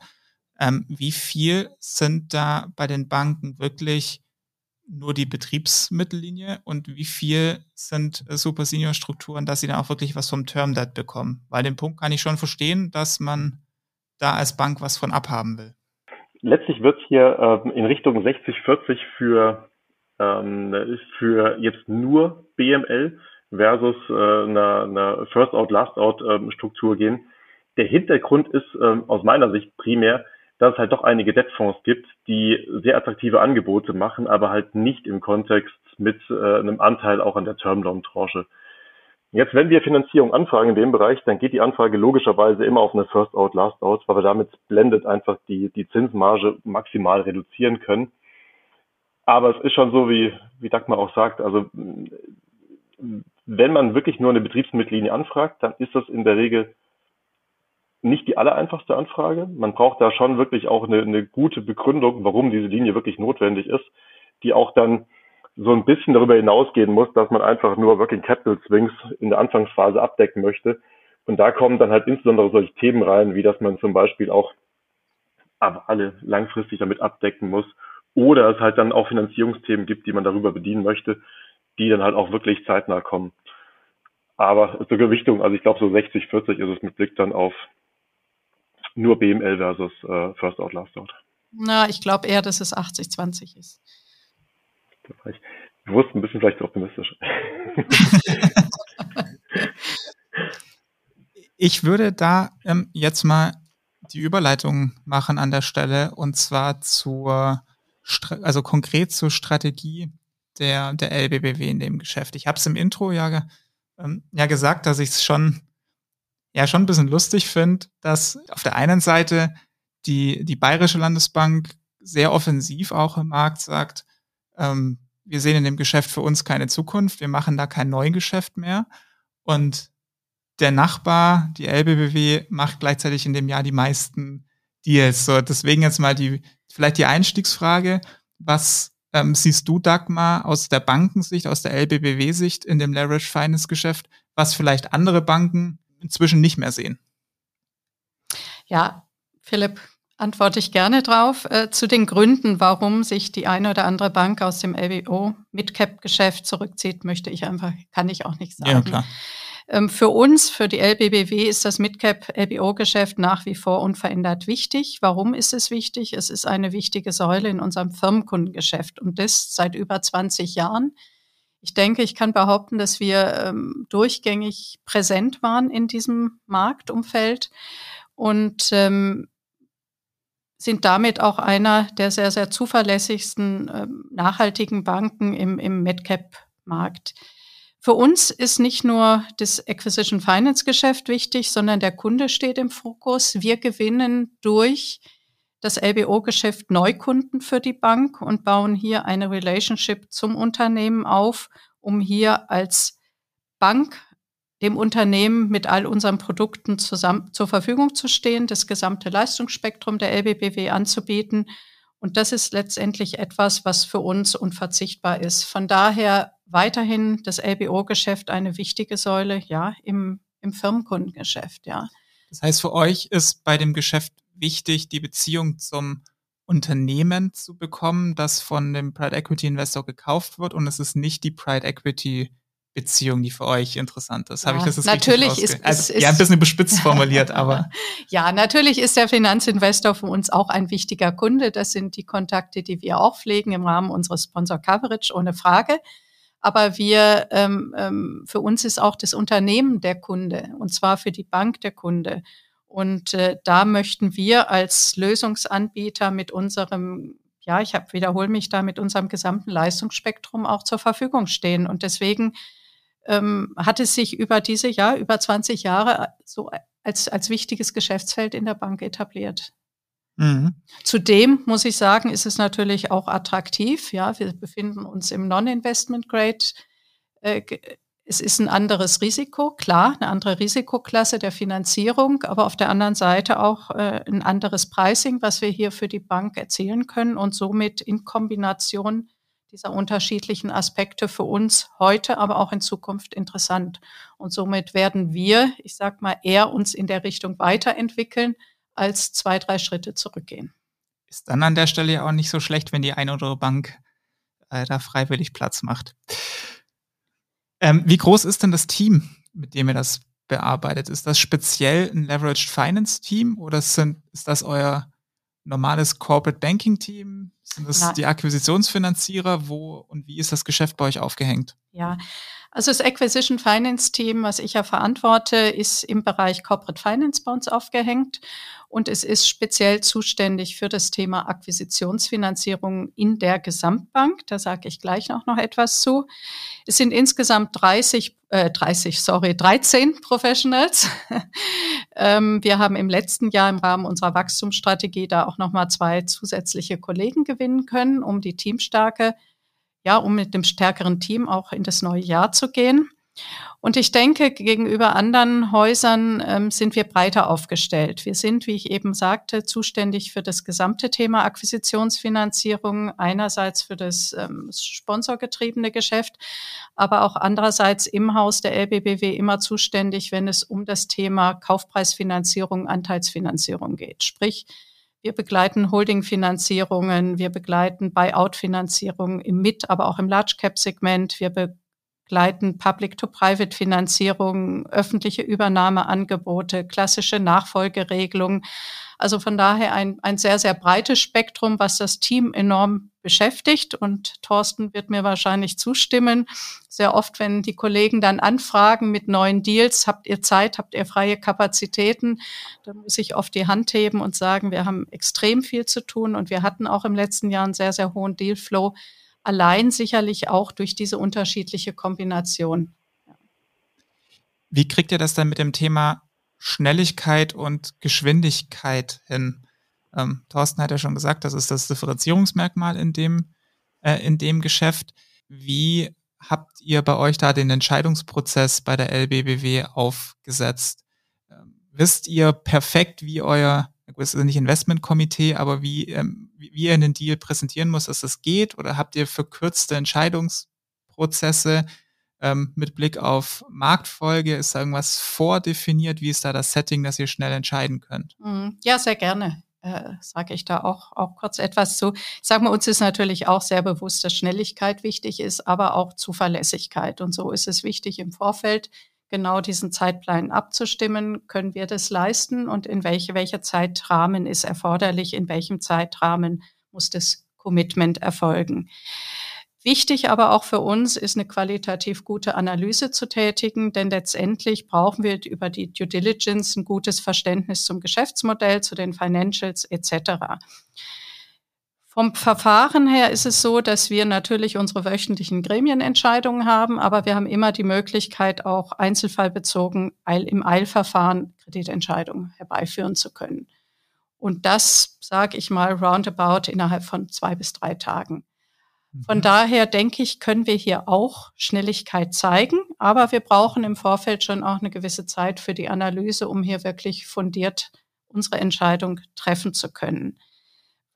ähm, wie viel sind da bei den Banken wirklich nur die Betriebsmittellinie und wie viel sind äh, Super Senior Strukturen, dass sie dann auch wirklich was vom Term Debt bekommen? Weil den Punkt kann ich schon verstehen, dass man da als Bank was von abhaben will. Letztlich wird hier ähm, in Richtung 60-40 für, ähm, für jetzt nur BML versus äh, einer, einer First-Out, Last-Out-Struktur ähm, gehen. Der Hintergrund ist ähm, aus meiner Sicht primär, dass es halt doch einige Debtfonds gibt, die sehr attraktive Angebote machen, aber halt nicht im Kontext mit äh, einem Anteil auch an der Termloan-Tranche. Jetzt, wenn wir Finanzierung anfragen in dem Bereich, dann geht die Anfrage logischerweise immer auf eine First Out, Last Out, weil wir damit blendet einfach die, die Zinsmarge maximal reduzieren können. Aber es ist schon so, wie, wie Dagmar auch sagt, also wenn man wirklich nur eine Betriebsmittellinie anfragt, dann ist das in der Regel nicht die allereinfachste Anfrage. Man braucht da schon wirklich auch eine, eine gute Begründung, warum diese Linie wirklich notwendig ist, die auch dann so ein bisschen darüber hinausgehen muss, dass man einfach nur Working Capital Swings in der Anfangsphase abdecken möchte. Und da kommen dann halt insbesondere solche Themen rein, wie dass man zum Beispiel auch alle langfristig damit abdecken muss. Oder es halt dann auch Finanzierungsthemen gibt, die man darüber bedienen möchte, die dann halt auch wirklich zeitnah kommen. Aber zur Gewichtung, also ich glaube so 60, 40 ist es mit Blick dann auf nur BML versus äh, First Out, Last Out. Na, ich glaube eher, dass es 80, 20 ist. Da war ich bewusst ein bisschen vielleicht optimistisch. [laughs] ich würde da ähm, jetzt mal die Überleitung machen an der Stelle und zwar zur, also konkret zur Strategie der, der LBBW in dem Geschäft. Ich habe es im Intro ja, ähm, ja gesagt, dass ich es schon ja schon ein bisschen lustig finde, dass auf der einen Seite die, die Bayerische Landesbank sehr offensiv auch im Markt sagt, ähm, wir sehen in dem Geschäft für uns keine Zukunft, wir machen da kein Neugeschäft mehr. Und der Nachbar, die LBBW, macht gleichzeitig in dem Jahr die meisten Deals. So, deswegen jetzt mal die, vielleicht die Einstiegsfrage. Was ähm, siehst du, Dagmar, aus der Bankensicht, aus der LBBW-Sicht in dem Leverage Finance Geschäft, was vielleicht andere Banken inzwischen nicht mehr sehen? Ja, Philipp, antworte ich gerne drauf. Äh, zu den Gründen, warum sich die eine oder andere Bank aus dem LBO Midcap-Geschäft zurückzieht, möchte ich einfach, kann ich auch nicht sagen. Ja, klar. Ähm, für uns, für die LBBW, ist das Midcap-LBO-Geschäft nach wie vor unverändert wichtig. Warum ist es wichtig? Es ist eine wichtige Säule in unserem Firmenkundengeschäft und das seit über 20 Jahren. Ich denke, ich kann behaupten, dass wir ähm, durchgängig präsent waren in diesem Marktumfeld und ähm, sind damit auch einer der sehr, sehr zuverlässigsten ähm, nachhaltigen Banken im, im Medcap-Markt. Für uns ist nicht nur das Acquisition Finance Geschäft wichtig, sondern der Kunde steht im Fokus. Wir gewinnen durch das LBO-Geschäft Neukunden für die Bank und bauen hier eine Relationship zum Unternehmen auf, um hier als Bank dem Unternehmen mit all unseren Produkten zusammen, zur Verfügung zu stehen, das gesamte Leistungsspektrum der LBBW anzubieten. Und das ist letztendlich etwas, was für uns unverzichtbar ist. Von daher weiterhin das LBO-Geschäft eine wichtige Säule, ja, im, im Firmenkundengeschäft, ja. Das heißt, für euch ist bei dem Geschäft wichtig, die Beziehung zum Unternehmen zu bekommen, das von dem Pride Equity Investor gekauft wird und es ist nicht die Pride Equity Beziehung, die für euch interessant ist. Ja, Habe ich das jetzt natürlich richtig ist, also, ist, Ja, ein bisschen bespitzt [laughs] formuliert, aber. [laughs] ja, natürlich ist der Finanzinvestor für uns auch ein wichtiger Kunde. Das sind die Kontakte, die wir auch pflegen im Rahmen unseres Sponsor Coverage, ohne Frage. Aber wir, ähm, ähm, für uns ist auch das Unternehmen der Kunde und zwar für die Bank der Kunde. Und äh, da möchten wir als Lösungsanbieter mit unserem, ja, ich hab, wiederhole mich da, mit unserem gesamten Leistungsspektrum auch zur Verfügung stehen. Und deswegen ähm, hat es sich über diese, ja, über 20 Jahre so als, als wichtiges Geschäftsfeld in der Bank etabliert. Mhm. Zudem muss ich sagen, ist es natürlich auch attraktiv. Ja, wir befinden uns im Non-Investment Grade äh, Es ist ein anderes Risiko, klar, eine andere Risikoklasse der Finanzierung, aber auf der anderen Seite auch äh, ein anderes Pricing, was wir hier für die Bank erzielen können und somit in Kombination dieser unterschiedlichen Aspekte für uns heute, aber auch in Zukunft interessant. Und somit werden wir, ich sag mal, eher uns in der Richtung weiterentwickeln, als zwei, drei Schritte zurückgehen. Ist dann an der Stelle ja auch nicht so schlecht, wenn die eine oder andere Bank äh, da freiwillig Platz macht. Ähm, wie groß ist denn das Team, mit dem ihr das bearbeitet? Ist das speziell ein Leveraged Finance Team oder sind, ist das euer normales Corporate Banking Team? Sind das Nein. die Akquisitionsfinanzierer? Wo und wie ist das Geschäft bei euch aufgehängt? Ja, also das Acquisition Finance Team, was ich ja verantworte, ist im Bereich Corporate Finance bei uns aufgehängt und es ist speziell zuständig für das Thema Akquisitionsfinanzierung in der Gesamtbank. Da sage ich gleich noch, noch etwas zu. Es sind insgesamt 30, äh, 30, sorry, 13 Professionals. [laughs] ähm, wir haben im letzten Jahr im Rahmen unserer Wachstumsstrategie da auch nochmal zwei zusätzliche Kollegen gewinnen können, um die Teamstärke ja, um mit dem stärkeren Team auch in das neue Jahr zu gehen. Und ich denke, gegenüber anderen Häusern ähm, sind wir breiter aufgestellt. Wir sind, wie ich eben sagte, zuständig für das gesamte Thema Akquisitionsfinanzierung, einerseits für das ähm, sponsorgetriebene Geschäft, aber auch andererseits im Haus der LBBW immer zuständig, wenn es um das Thema Kaufpreisfinanzierung, Anteilsfinanzierung geht. Sprich, wir begleiten Holding-Finanzierungen, wir begleiten Buyout-Finanzierungen im Mid-, aber auch im Large-Cap-Segment. Wir begleiten Public-to-Private-Finanzierungen, öffentliche Übernahmeangebote, klassische Nachfolgeregelungen. Also von daher ein, ein sehr, sehr breites Spektrum, was das Team enorm beschäftigt. Und Thorsten wird mir wahrscheinlich zustimmen. Sehr oft, wenn die Kollegen dann anfragen mit neuen Deals, habt ihr Zeit, habt ihr freie Kapazitäten, dann muss ich oft die Hand heben und sagen, wir haben extrem viel zu tun und wir hatten auch im letzten Jahr einen sehr, sehr hohen Dealflow. Allein sicherlich auch durch diese unterschiedliche Kombination. Wie kriegt ihr das dann mit dem Thema Schnelligkeit und Geschwindigkeit hin. Ähm, Thorsten hat ja schon gesagt, das ist das Differenzierungsmerkmal in dem, äh, in dem Geschäft. Wie habt ihr bei euch da den Entscheidungsprozess bei der LBBW aufgesetzt? Ähm, wisst ihr perfekt, wie euer, es ist nicht Investmentkomitee, aber wie, ähm, wie ihr einen Deal präsentieren muss, dass das geht? Oder habt ihr verkürzte Entscheidungsprozesse? ähm, mit Blick auf Marktfolge? Ist da irgendwas vordefiniert? Wie ist da das Setting, dass ihr schnell entscheiden könnt? Mhm. Ja, sehr gerne. Äh, sage ich da auch, auch kurz etwas zu. Ich sage mal, uns ist natürlich auch sehr bewusst, dass Schnelligkeit wichtig ist, aber auch Zuverlässigkeit. Und so ist es wichtig im Vorfeld, genau diesen Zeitplan abzustimmen. Können wir das leisten und in welche, welcher Zeitrahmen ist erforderlich, in welchem Zeitrahmen muss das Commitment erfolgen. Wichtig aber auch für uns ist eine qualitativ gute Analyse zu tätigen, denn letztendlich brauchen wir über die Due Diligence ein gutes Verständnis zum Geschäftsmodell, zu den Financials etc. Vom Verfahren her ist es so, dass wir natürlich unsere wöchentlichen Gremienentscheidungen haben, aber wir haben immer die Möglichkeit, auch einzelfallbezogen im Eilverfahren Kreditentscheidungen herbeiführen zu können. Und das, sage ich mal, roundabout innerhalb von zwei bis drei Tagen. Von mhm. daher denke ich, können wir hier auch Schnelligkeit zeigen, aber wir brauchen im Vorfeld schon auch eine gewisse Zeit für die Analyse, um hier wirklich fundiert unsere Entscheidung treffen zu können.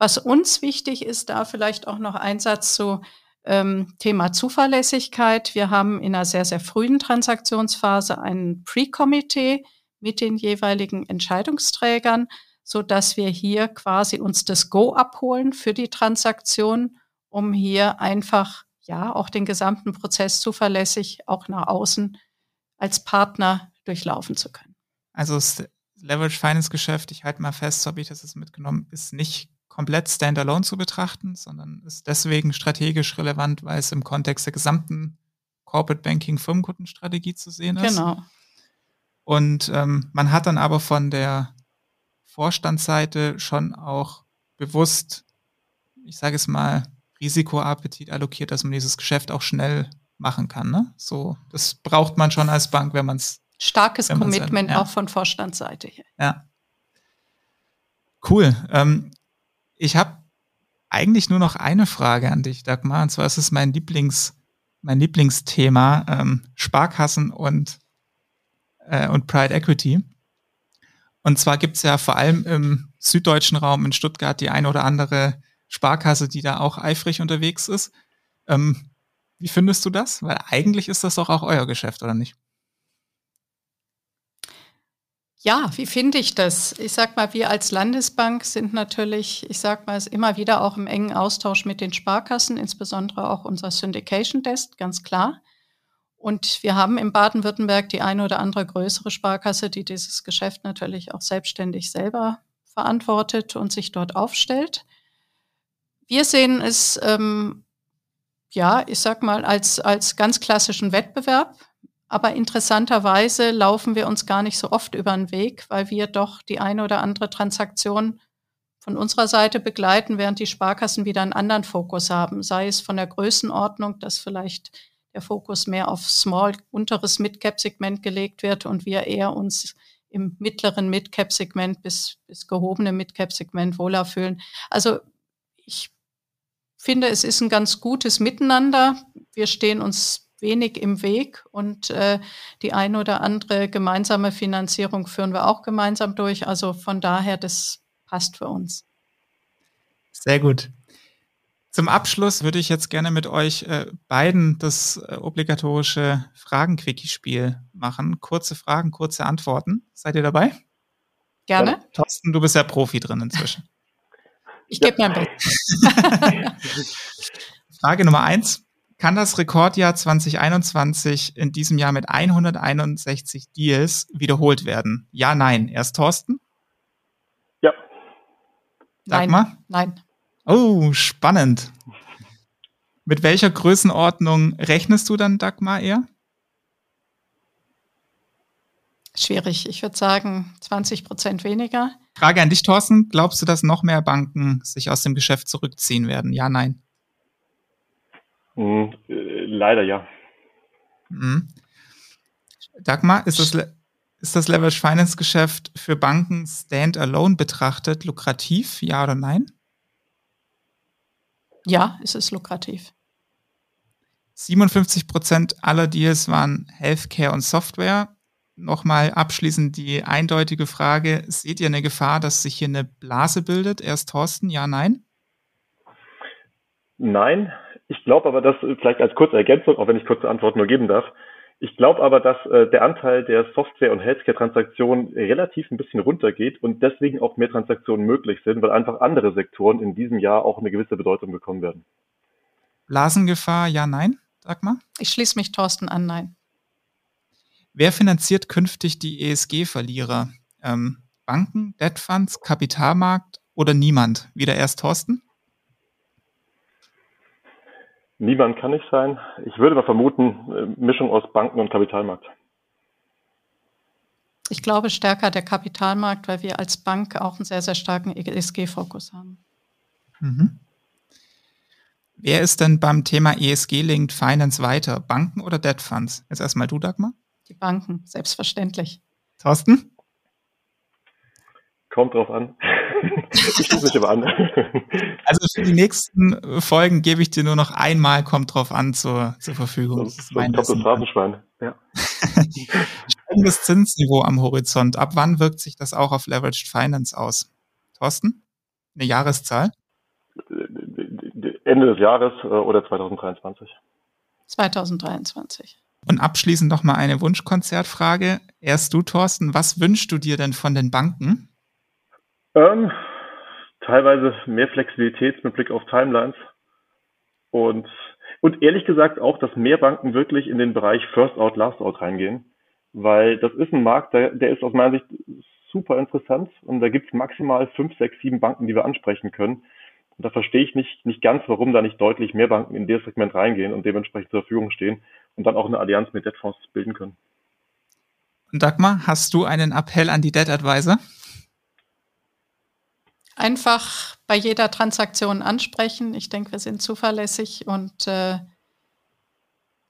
Was uns wichtig ist, da vielleicht auch noch ein Satz zu ähm, Thema Zuverlässigkeit. Wir haben in einer sehr, sehr frühen Transaktionsphase ein Pre-Committee mit den jeweiligen Entscheidungsträgern, so dass wir hier quasi uns das Go abholen für die Transaktion um hier einfach ja auch den gesamten Prozess zuverlässig auch nach außen als Partner durchlaufen zu können. Also das Leverage Finance Geschäft, ich halte mal fest, so habe ich das jetzt mitgenommen, ist nicht komplett standalone zu betrachten, sondern ist deswegen strategisch relevant, weil es im Kontext der gesamten Corporate Banking Firmenkundenstrategie zu sehen ist. Genau. Und ähm, man hat dann aber von der Vorstandsseite schon auch bewusst, ich sage es mal, Risikoappetit allokiert, dass man dieses Geschäft auch schnell machen kann. Ne? So, das braucht man schon als Bank, wenn man es. Starkes Commitment ja. auch von Vorstandsseite hier. Ja. Cool. Ähm, ich habe eigentlich nur noch eine Frage an dich, Dagmar. Und zwar ist es mein Lieblingsthema mein Lieblingsthema, ähm, Sparkassen und, äh, und Pride Equity. Und zwar gibt es ja vor allem im süddeutschen Raum in Stuttgart die eine oder andere Sparkasse, die da auch eifrig unterwegs ist. Ähm, wie findest du das? Weil eigentlich ist das doch auch euer Geschäft, oder nicht? Ja, wie finde ich das? Ich sag mal, wir als Landesbank sind natürlich, ich sag mal, immer wieder auch im engen Austausch mit den Sparkassen, insbesondere auch unser Syndication Desk, ganz klar. Und wir haben in Baden-Württemberg die eine oder andere größere Sparkasse, die dieses Geschäft natürlich auch selbstständig selber verantwortet und sich dort aufstellt. Wir sehen es, ähm, ja, ich sag mal, als, als ganz klassischen Wettbewerb. Aber interessanterweise laufen wir uns gar nicht so oft über den Weg, weil wir doch die eine oder andere Transaktion von unserer Seite begleiten, während die Sparkassen wieder einen anderen Fokus haben. Sei es von der Größenordnung, dass vielleicht der Fokus mehr auf small, unteres Mid-Cap-Segment gelegt wird und wir eher uns im mittleren Mid-Cap-Segment bis, bis gehobene Mid-Cap-Segment wohler fühlen. Also ich finde, es ist ein ganz gutes Miteinander. Wir stehen uns wenig im Weg und äh, die eine oder andere gemeinsame Finanzierung führen wir auch gemeinsam durch. Also von daher, das passt für uns. Sehr gut. Zum Abschluss würde ich jetzt gerne mit euch äh, beiden das äh, obligatorische Fragen-Quickie-Spiel machen. Kurze Fragen, kurze Antworten. Seid ihr dabei? Gerne. Thorsten, du bist ja Profi drin inzwischen. Ich gebe mein Bestes. [laughs] Frage Nummer eins. Kann das Rekordjahr 2021 in diesem Jahr mit 161 Deals wiederholt werden? Ja, nein. Erst Thorsten? Ja. Dagmar? Nein. Nein. Oh, spannend. Mit welcher Größenordnung rechnest du dann, Dagmar, eher? Schwierig. Ich würde sagen 20 Prozent weniger. Frage an dich, Thorsten. Glaubst du, dass noch mehr Banken sich aus dem Geschäft zurückziehen werden? Ja, nein. Mhm, leider ja. Mhm. Dagmar, ist das, ist das Leverage Finance Geschäft für Banken standalone betrachtet lukrativ? Ja oder nein? Ja, es ist lukrativ. 57 Prozent aller Deals waren Healthcare und Software. Nochmal abschließend die eindeutige Frage: Seht ihr eine Gefahr, dass sich hier eine Blase bildet? Erst Thorsten, ja, nein? Nein, ich glaube aber, dass vielleicht als kurze Ergänzung, auch wenn ich kurze Antworten nur geben darf, ich glaube aber, dass äh, der Anteil der Software- und Healthcare-Transaktionen relativ ein bisschen runtergeht und deswegen auch mehr Transaktionen möglich sind, weil einfach andere Sektoren in diesem Jahr auch eine gewisse Bedeutung bekommen werden. Blasengefahr, ja, nein, sag mal. Ich schließe mich Thorsten an, nein. Wer finanziert künftig die ESG-Verlierer? Ähm, Banken, Debt Funds, Kapitalmarkt oder niemand? Wieder erst Thorsten? Niemand kann nicht sein. Ich würde mal vermuten, äh, Mischung aus Banken und Kapitalmarkt. Ich glaube stärker der Kapitalmarkt, weil wir als Bank auch einen sehr, sehr starken ESG-Fokus haben. Mhm. Wer ist denn beim Thema ESG-Linked Finance weiter? Banken oder Debt Funds? Jetzt erstmal du, Dagmar. Die Banken, selbstverständlich. Thorsten? Kommt drauf an. Ich schließe mich aber an. [laughs] Also für die nächsten Folgen gebe ich dir nur noch einmal, kommt drauf an, zur, zur Verfügung. Das ist mein das Phrasenschwein. Ja. [laughs] Steigendes Zinsniveau am Horizont. Ab wann wirkt sich das auch auf Leveraged Finance aus? Thorsten? Eine Jahreszahl? Ende des Jahres äh, oder 2023. 2023. Und abschließend noch mal eine Wunschkonzertfrage. Erst du, Thorsten, was wünschst du dir denn von den Banken? Ähm, teilweise mehr Flexibilität mit Blick auf Timelines und und ehrlich gesagt auch, dass mehr Banken wirklich in den Bereich First Out, Last Out reingehen, weil das ist ein Markt, der, der ist aus meiner Sicht super interessant und da gibt es maximal fünf, sechs, sieben Banken, die wir ansprechen können. Und da verstehe ich nicht, nicht ganz, warum da nicht deutlich mehr Banken in das Segment reingehen und dementsprechend zur Verfügung stehen und dann auch eine Allianz mit Debtfonds bilden können. Dagmar, hast du einen Appell an die Debt Advisor? Einfach bei jeder Transaktion ansprechen. Ich denke, wir sind zuverlässig und äh,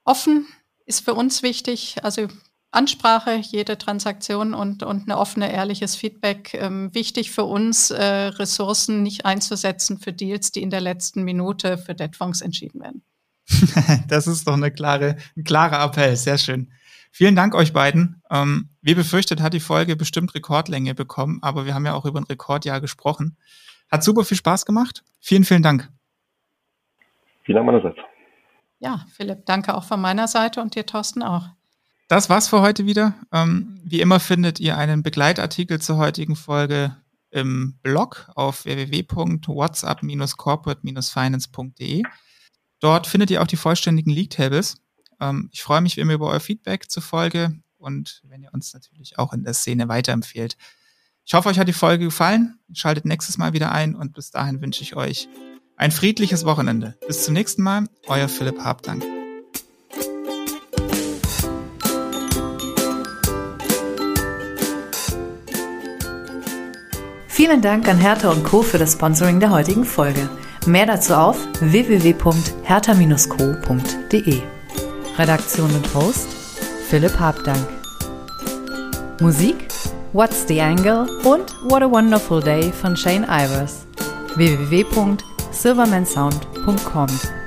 offen ist für uns wichtig. Also Ansprache, jede Transaktion und, und eine offene, ehrliches Feedback. Ähm, wichtig für uns, äh, Ressourcen nicht einzusetzen für Deals, die in der letzten Minute für Debtfonds entschieden werden. [laughs] das ist doch eine klare, ein klarer Appell. Sehr schön. Vielen Dank euch beiden. Ähm, wie befürchtet hat die Folge bestimmt Rekordlänge bekommen, aber wir haben ja auch über ein Rekordjahr gesprochen. Hat super viel Spaß gemacht. Vielen, vielen Dank. Vielen Dank meinerseits. Ja, Philipp, danke auch von meiner Seite und dir, Thorsten, auch. Das war's für heute wieder. Ähm, wie immer findet ihr einen Begleitartikel zur heutigen Folge im Blog auf www.whatsapp-corporate-finance.de. Dort findet ihr auch die vollständigen League Tables. Ähm, ich freue mich wie immer über euer Feedback zur Folge und wenn ihr uns natürlich auch in der Szene weiterempfehlt. Ich hoffe, euch hat die Folge gefallen. Schaltet nächstes Mal wieder ein und bis dahin wünsche ich euch ein friedliches Wochenende. Bis zum nächsten Mal. Euer Philipp Habdank. Vielen Dank an Hertha und Co. für das Sponsoring der heutigen Folge. Mehr dazu auf www.hertha-co.de. Redaktion und Host Philipp Habdank. Musik What's the Angle und What a Wonderful Day von Shane Ivers. www.silvermansound.com